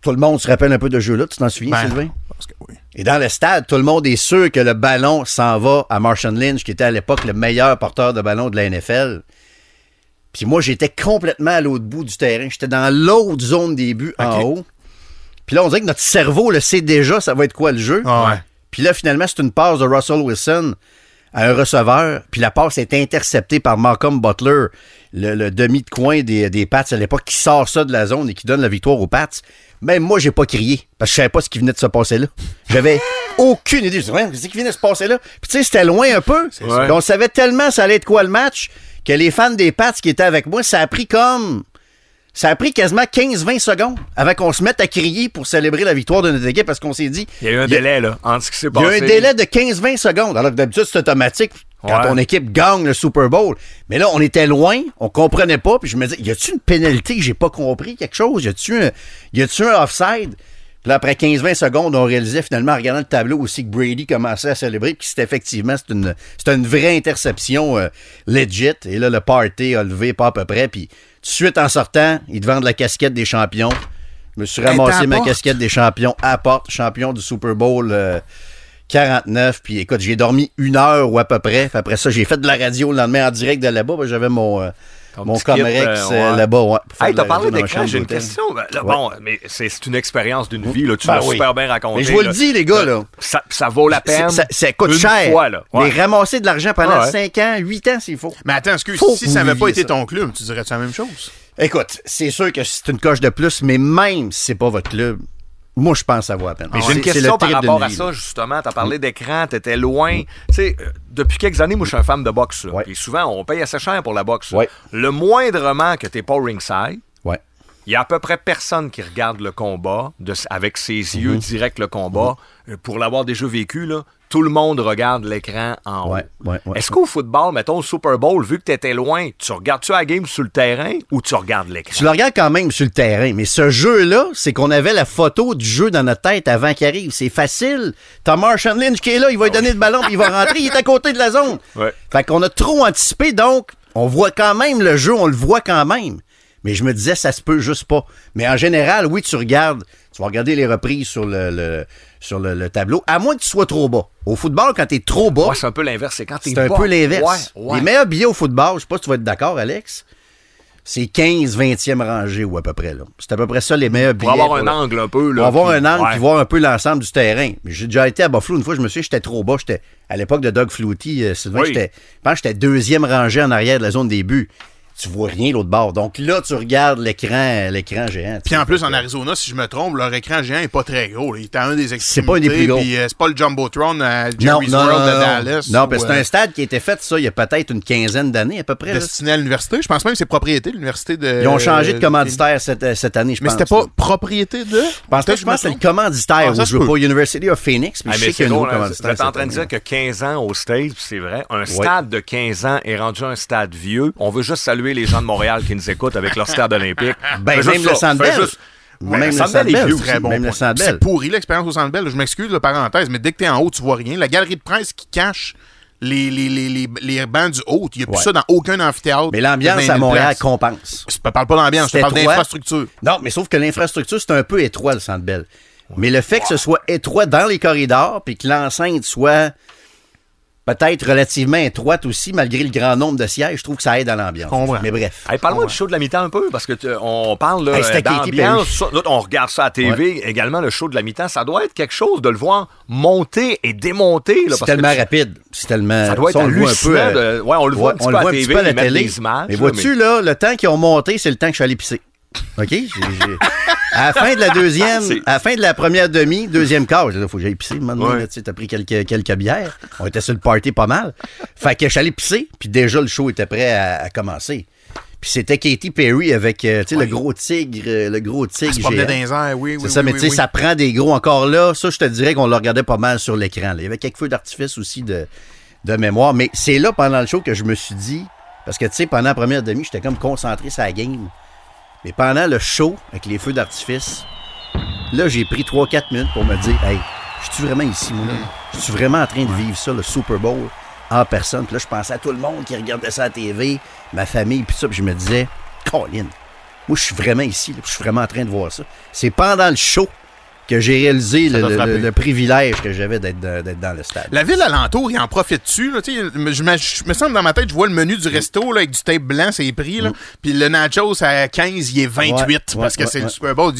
Tout le monde se rappelle un peu de ce jeu-là, tu t'en souviens, Ben, Sylvain? parce que oui. Et dans le stade, tout le monde est sûr que le ballon s'en va à Martian Lynch, qui était à l'époque le meilleur porteur de ballon de la NFL. Puis moi, j'étais complètement à l'autre bout du terrain. J'étais dans l'autre zone des buts en haut. Puis là, on dirait que notre cerveau le sait déjà, ça va être quoi le jeu. Ah ouais. Puis là, finalement, c'est une passe de Russell Wilson à un receveur, puis la passe est interceptée par Malcolm Butler, le, le demi de coin des, des Pats à l'époque, qui sort ça de la zone et qui donne la victoire aux Pats. Même moi, j'ai pas crié, parce que je savais pas ce qui venait de se passer là. J'avais aucune idée. Je me disais, qu'est-ce qui venait de se passer là? Puis tu sais, c'était loin un peu. on savait tellement ça allait être quoi le match, que les fans des Pats qui étaient avec moi, ça a pris comme... Ça a pris quasiment 15-20 secondes avant qu'on se mette à crier pour célébrer la victoire de notre équipe parce qu'on s'est dit... Il y a eu un délai, là, entre ce qui s'est il y a passé. un délai de 15-20 secondes. Alors que d'habitude, c'est automatique quand Ouais. ton équipe gagne le Super Bowl. Mais là, on était loin, on comprenait pas, puis je me disais, y a-tu une pénalité que j'ai pas compris, quelque chose? Y a-tu un, y a-tu un offside? Puis là, après 15-20 secondes, on réalisait finalement, en regardant le tableau aussi, que Brady commençait à célébrer, puis c'était effectivement, c'est une, une vraie interception euh, legit. Et là, le party a levé pas à peu près, puis suite en sortant, ils te vendent la casquette des champions. Je me suis ramassé ma casquette des champions à porte, champion du Super Bowl euh, 49. Puis écoute, j'ai dormi une heure ou à peu près. Puis après ça, j'ai fait de la radio le lendemain en direct de là-bas. Ben, J'avais mon, euh, mon Comerex euh, ouais. là-bas. Ouais, Hey, de la t'as parlé d'écran, j'ai une question. Là, Ouais. Bon, mais c'est une expérience d'une vie, là. Tu Ben l'as oui. super bien raconté. Mais je vous le dis, les gars, là. Ça, ça vaut la peine. Ça, ça coûte une cher. fois, là. Ouais. Mais ramasser de l'argent pendant Ouais. 5 ans, 8 ans, s'il faut. Mais attends, excuse, Faut si ça n'avait pas été ton club, tu dirais-tu la même chose? Écoute, c'est sûr que c'est une coche de plus, mais même si c'est pas votre club, moi, je pense vaut la peine. Mais C'est- j'ai une c'est question le par rapport à vie, ça, là. justement. Tu as parlé d'écran, tu étais loin. Tu sais, euh, depuis quelques années, moi, je suis un fan de boxe. là. Ouais. Puis souvent, on paye assez cher pour la boxe. Ouais. Le moindrement que tu pas ringside. Il y a à peu près personne qui regarde le combat de- avec ses Mhm. yeux direct le combat. Euh, Pour l'avoir déjà vécu, là, tout le monde regarde l'écran en Ouais, haut. ouais, ouais. Est-ce qu'au football, mettons au Super Bowl, vu que tu étais loin, tu regardes-tu la game sur le terrain ou tu regardes l'écran? Tu le regardes quand même sur le terrain, mais ce jeu-là, c'est qu'on avait la photo du jeu dans notre tête avant qu'il arrive. C'est facile. T'as Marshall Lynch qui est là, il va lui donner le ballon, puis il va rentrer, il est à côté de la zone. Fait qu'on a trop anticipé, donc on voit quand même le jeu, on le voit quand même. Mais je me disais, ça se peut juste pas. Mais en général, oui, tu regardes, tu vas regarder les reprises sur le, le- sur le, le tableau, à moins que tu sois trop bas. Au football, quand t'es trop bas, Ouais, c'est un peu l'inverse. C'est quand t'es c'est un bas. peu l'inverse. Ouais, ouais. Les meilleurs billets au football, je sais pas si tu vas être d'accord, Alex, c'est 15, 20e rangée ou à peu près. là. C'est à peu près ça les meilleurs Pour billets. avoir un le- angle un peu. Là, Pour avoir puis- un angle puis voir un peu l'ensemble du terrain. J'ai déjà été à Buffalo une fois, je me souviens, j'étais trop bas. J'étais à l'époque de Doug Flutie, euh, Sylvain, Oui. j'étais, je pense que j'étais deuxième rangée en arrière de la zone des buts. Tu vois rien l'autre bord. Donc là, tu regardes l'écran, l'écran géant. Puis en plus, en Arizona, si je me trompe, leur écran géant est pas très gros. là. Il est à un des extrémités. pas un des plus gros. Puis euh, c'est pas le Jumbotron à non, Jerry's non, World non, de non. Dallas. Non, parce que c'est euh, un stade qui a été fait, ça, il y a peut-être une quinzaine d'années à peu près. là. destiné à l'université. Je pense même que c'est propriété de l'université de. Ils ont changé de euh, commanditaire cette, euh, cette année, je Mais pense. c'était pas là. propriété de? Je pense, Peut-être je pense que c'est le commanditaire Ah, où je veux pas University of Phoenix, puis Ah, je mais sais qu'il y a c'est un nouveau hein, commanditaire. En train de dire que 15 ans aux States, puis c'est vrai, un stade de 15 ans est rendu un stade vieux. On veut juste saluer les gens de Montréal qui nous écoutent avec leur stade olympique. Ben, même le ça. Centre Fais Bell. juste- Ouais, Même le le Centre Bell Centre est vieux très bon. C'est pourri l'expérience au Centre Bell. Je m'excuse, la parenthèse, mais dès que t'es en haut, tu vois rien. La galerie de presse qui cache les, les, les, les, les bancs du haut, il n'y a plus Ouais. ça dans aucun amphithéâtre. Mais l'ambiance de 20 à 000 Montréal places. compense. Je te parle pas d'ambiance, je te parle d'infrastructure. Non, mais sauf que l'infrastructure, c'est un peu étroit, le Centre Bell. Mais le fait que ce soit étroit dans les corridors, puis que l'enceinte soit peut-être relativement étroite aussi, malgré le grand nombre de sièges, je trouve que ça aide à l'ambiance. Mais bref. Hey, Parle-moi du show de la mi-temps un peu, parce que tu- on parle là, Hey, d'ambiance. On regarde ça à TV, également le show de la mi-temps. Ça doit être quelque chose de le voir monter et démonter. C'est que tellement rapide. C'est tellement. Ça doit être on le voit un peu, euh, de- ouais, on le voit un petit peu à le TV, petit peu à la ils mettent télé. images, Mais vois-tu, là, le temps qu'ils ont monté, c'est le temps que je suis allé pisser. OK? À la fin de la deuxième, à la fin de la première demi, deuxième quart, il faut que j'aille pisser. Ouais. tu t'as pris quelques, quelques bières. On était sur le party pas mal. Fait que je suis allé pisser, puis déjà le show était prêt à, à commencer. Puis c'était Katy Perry avec, euh, sais, le gros tigre, euh, le gros tigre. Se promenait géant. dans les airs, oui, oui. C'est ça, oui, mais oui, tu sais, oui. ça prend des gros encore là. Ça, je te dirais qu'on le regardait pas mal sur l'écran. Il y avait quelques feux d'artifice aussi de, de mémoire. Mais c'est là, pendant le show, que je me suis dit. Parce que, tu sais, pendant la première demi, j'étais comme concentré sur la game. Mais pendant le show, avec les feux d'artifice, là, j'ai pris 3-4 minutes pour me dire Hey, je suis vraiment ici, moi, là? Je suis vraiment en train de vivre ça, le Super Bowl, en personne. Puis là, je pensais à tout le monde qui regardait ça à la TV, ma famille, puis ça. Puis je me disais Colin, moi, je suis vraiment ici, je suis vraiment en train de voir ça. C'est pendant le show que j'ai réalisé le, privilège que j'avais d'être dans, d'être dans le stade. La ville alentour, il en profite-tu? Je me, semble dans ma tête, je vois le menu du resto là, avec du tape blanc, c'est prix. là. Puis le nachos à 15, il est 28 Mm. Ouais, parce que ouais, c'est ouais. le Super Bowl.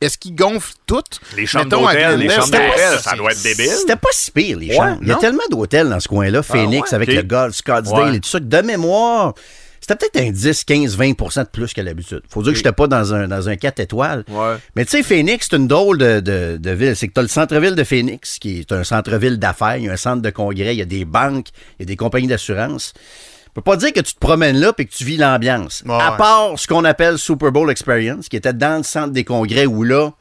Est-ce qu'il gonfle tout? Les chambres d'hôtel, les chambres d'hôtel, ça, doit être débile. C'était pas si pire, les Ouais, chambres. Il y a tellement d'hôtels dans ce coin-là, Phoenix, ouais, avec le Golf, Scottsdale Ouais. et tout ça, que de mémoire, c'était peut-être un 10, 15, 20% de plus qu'à l'habitude. Faut dire que j'étais pas dans un, dans un 4 étoiles. Ouais. Mais tu sais, Phoenix, c'est une drôle de, de, de ville. C'est que tu as le centre-ville de Phoenix, qui est un centre-ville d'affaires. Il y a un centre de congrès, il y a des banques, il y a des compagnies d'assurance. Je peux pas dire que tu te promènes là et que tu vis l'ambiance. Ouais, à part ce qu'on appelle Super Bowl Experience, qui était dans le centre des congrès, où là,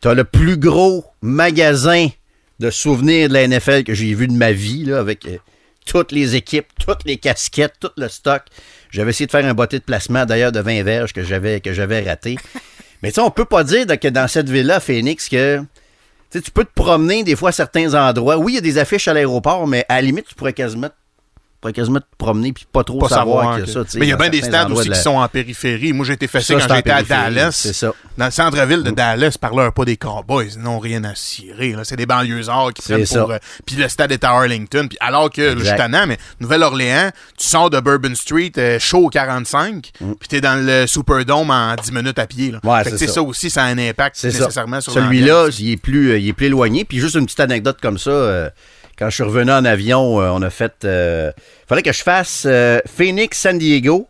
tu as le plus gros magasin de souvenirs de la NFL que j'ai vu de ma vie, là, avec euh, toutes les équipes, toutes les casquettes, tout le stock. J'avais essayé de faire un botté de placement, d'ailleurs, de 20 verges que j'avais, que j'avais raté. Mais tu sais, on peut pas dire que dans cette ville-là, Phoenix, que tu peux te promener des fois à certains endroits. Oui, il y a des affiches à l'aéroport, mais à la limite, tu pourrais quasiment, pourrais quasiment te promener puis pas trop Pas savoir, que- ça. Mais il y a bien des stades aussi de qui sont en périphérie. Moi, j'ai été fessé quand j'étais à Dallas. c'est ça. Dans le centre-ville de Dallas, par là, pas des cowboys. Ils n'ont rien à cirer. C'est des banlieusards qui prennent pour... euh, puis le stade est à Arlington. Puis alors que, tannant, mais Nouvelle-Orléans, tu sors de Bourbon Street, euh, chaud au 45, puis t'es dans le Superdome en 10 minutes à pied. Là. Mm. Ouais, Fait que, ça. ça aussi, ça a un impact C'est ça. nécessairement sur Celui-là, il est plus, euh, il est plus éloigné. Puis juste une petite anecdote comme ça. Euh, quand je suis revenu en avion, euh, on a fait. Il fallait que je fasse euh, Phoenix-San Diego.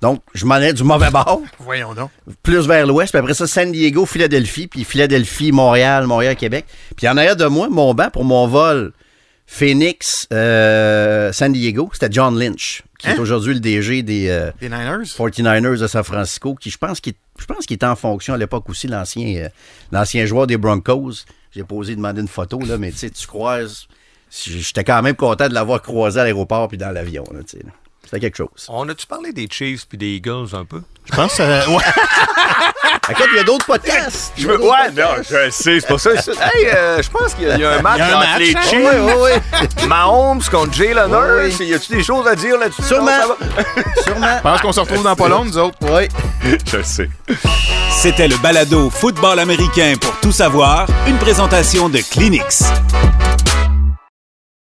Donc, je m'en allais du mauvais bord, Voyons donc. plus vers l'ouest. Puis après ça, San Diego, Philadelphie. Puis Philadelphie, Montréal, Montréal, Québec. Puis en arrière de moi, mon banc pour mon vol Phoenix, euh, San Diego, c'était John Lynch, qui est Hein? aujourd'hui le DG des. euh, Niners? 49ers de San Francisco, qui je pense qu'il je pense qu'il était en fonction à l'époque aussi, l'ancien euh, l'ancien joueur des Broncos. J'ai pas osé demander une photo, là, mais tu sais, tu croises. J'étais quand même content de l'avoir croisé à l'aéroport puis dans l'avion. là, tu sais, là. C'était quelque chose. On a-tu parlé des Chiefs puis des Eagles un peu? Je pense euh, ouais. Écoute, il y a d'autres podcasts. Je veux... Ouais, non, je sais, c'est pour ça. Hey, euh, je pense qu'il y a- il y a un match Il y a un entre match, les hein? Chiefs. Oui, oui, oui. Mahomes contre Jalen Ouais, Hurts. Y a-tu des choses à dire là-dessus? Sûrement. Va? Sûrement. Je pense qu'on se retrouve dans pas long, nous autres. Oui. Je sais. C'était le balado Football américain pour tout savoir, une présentation de Clinix.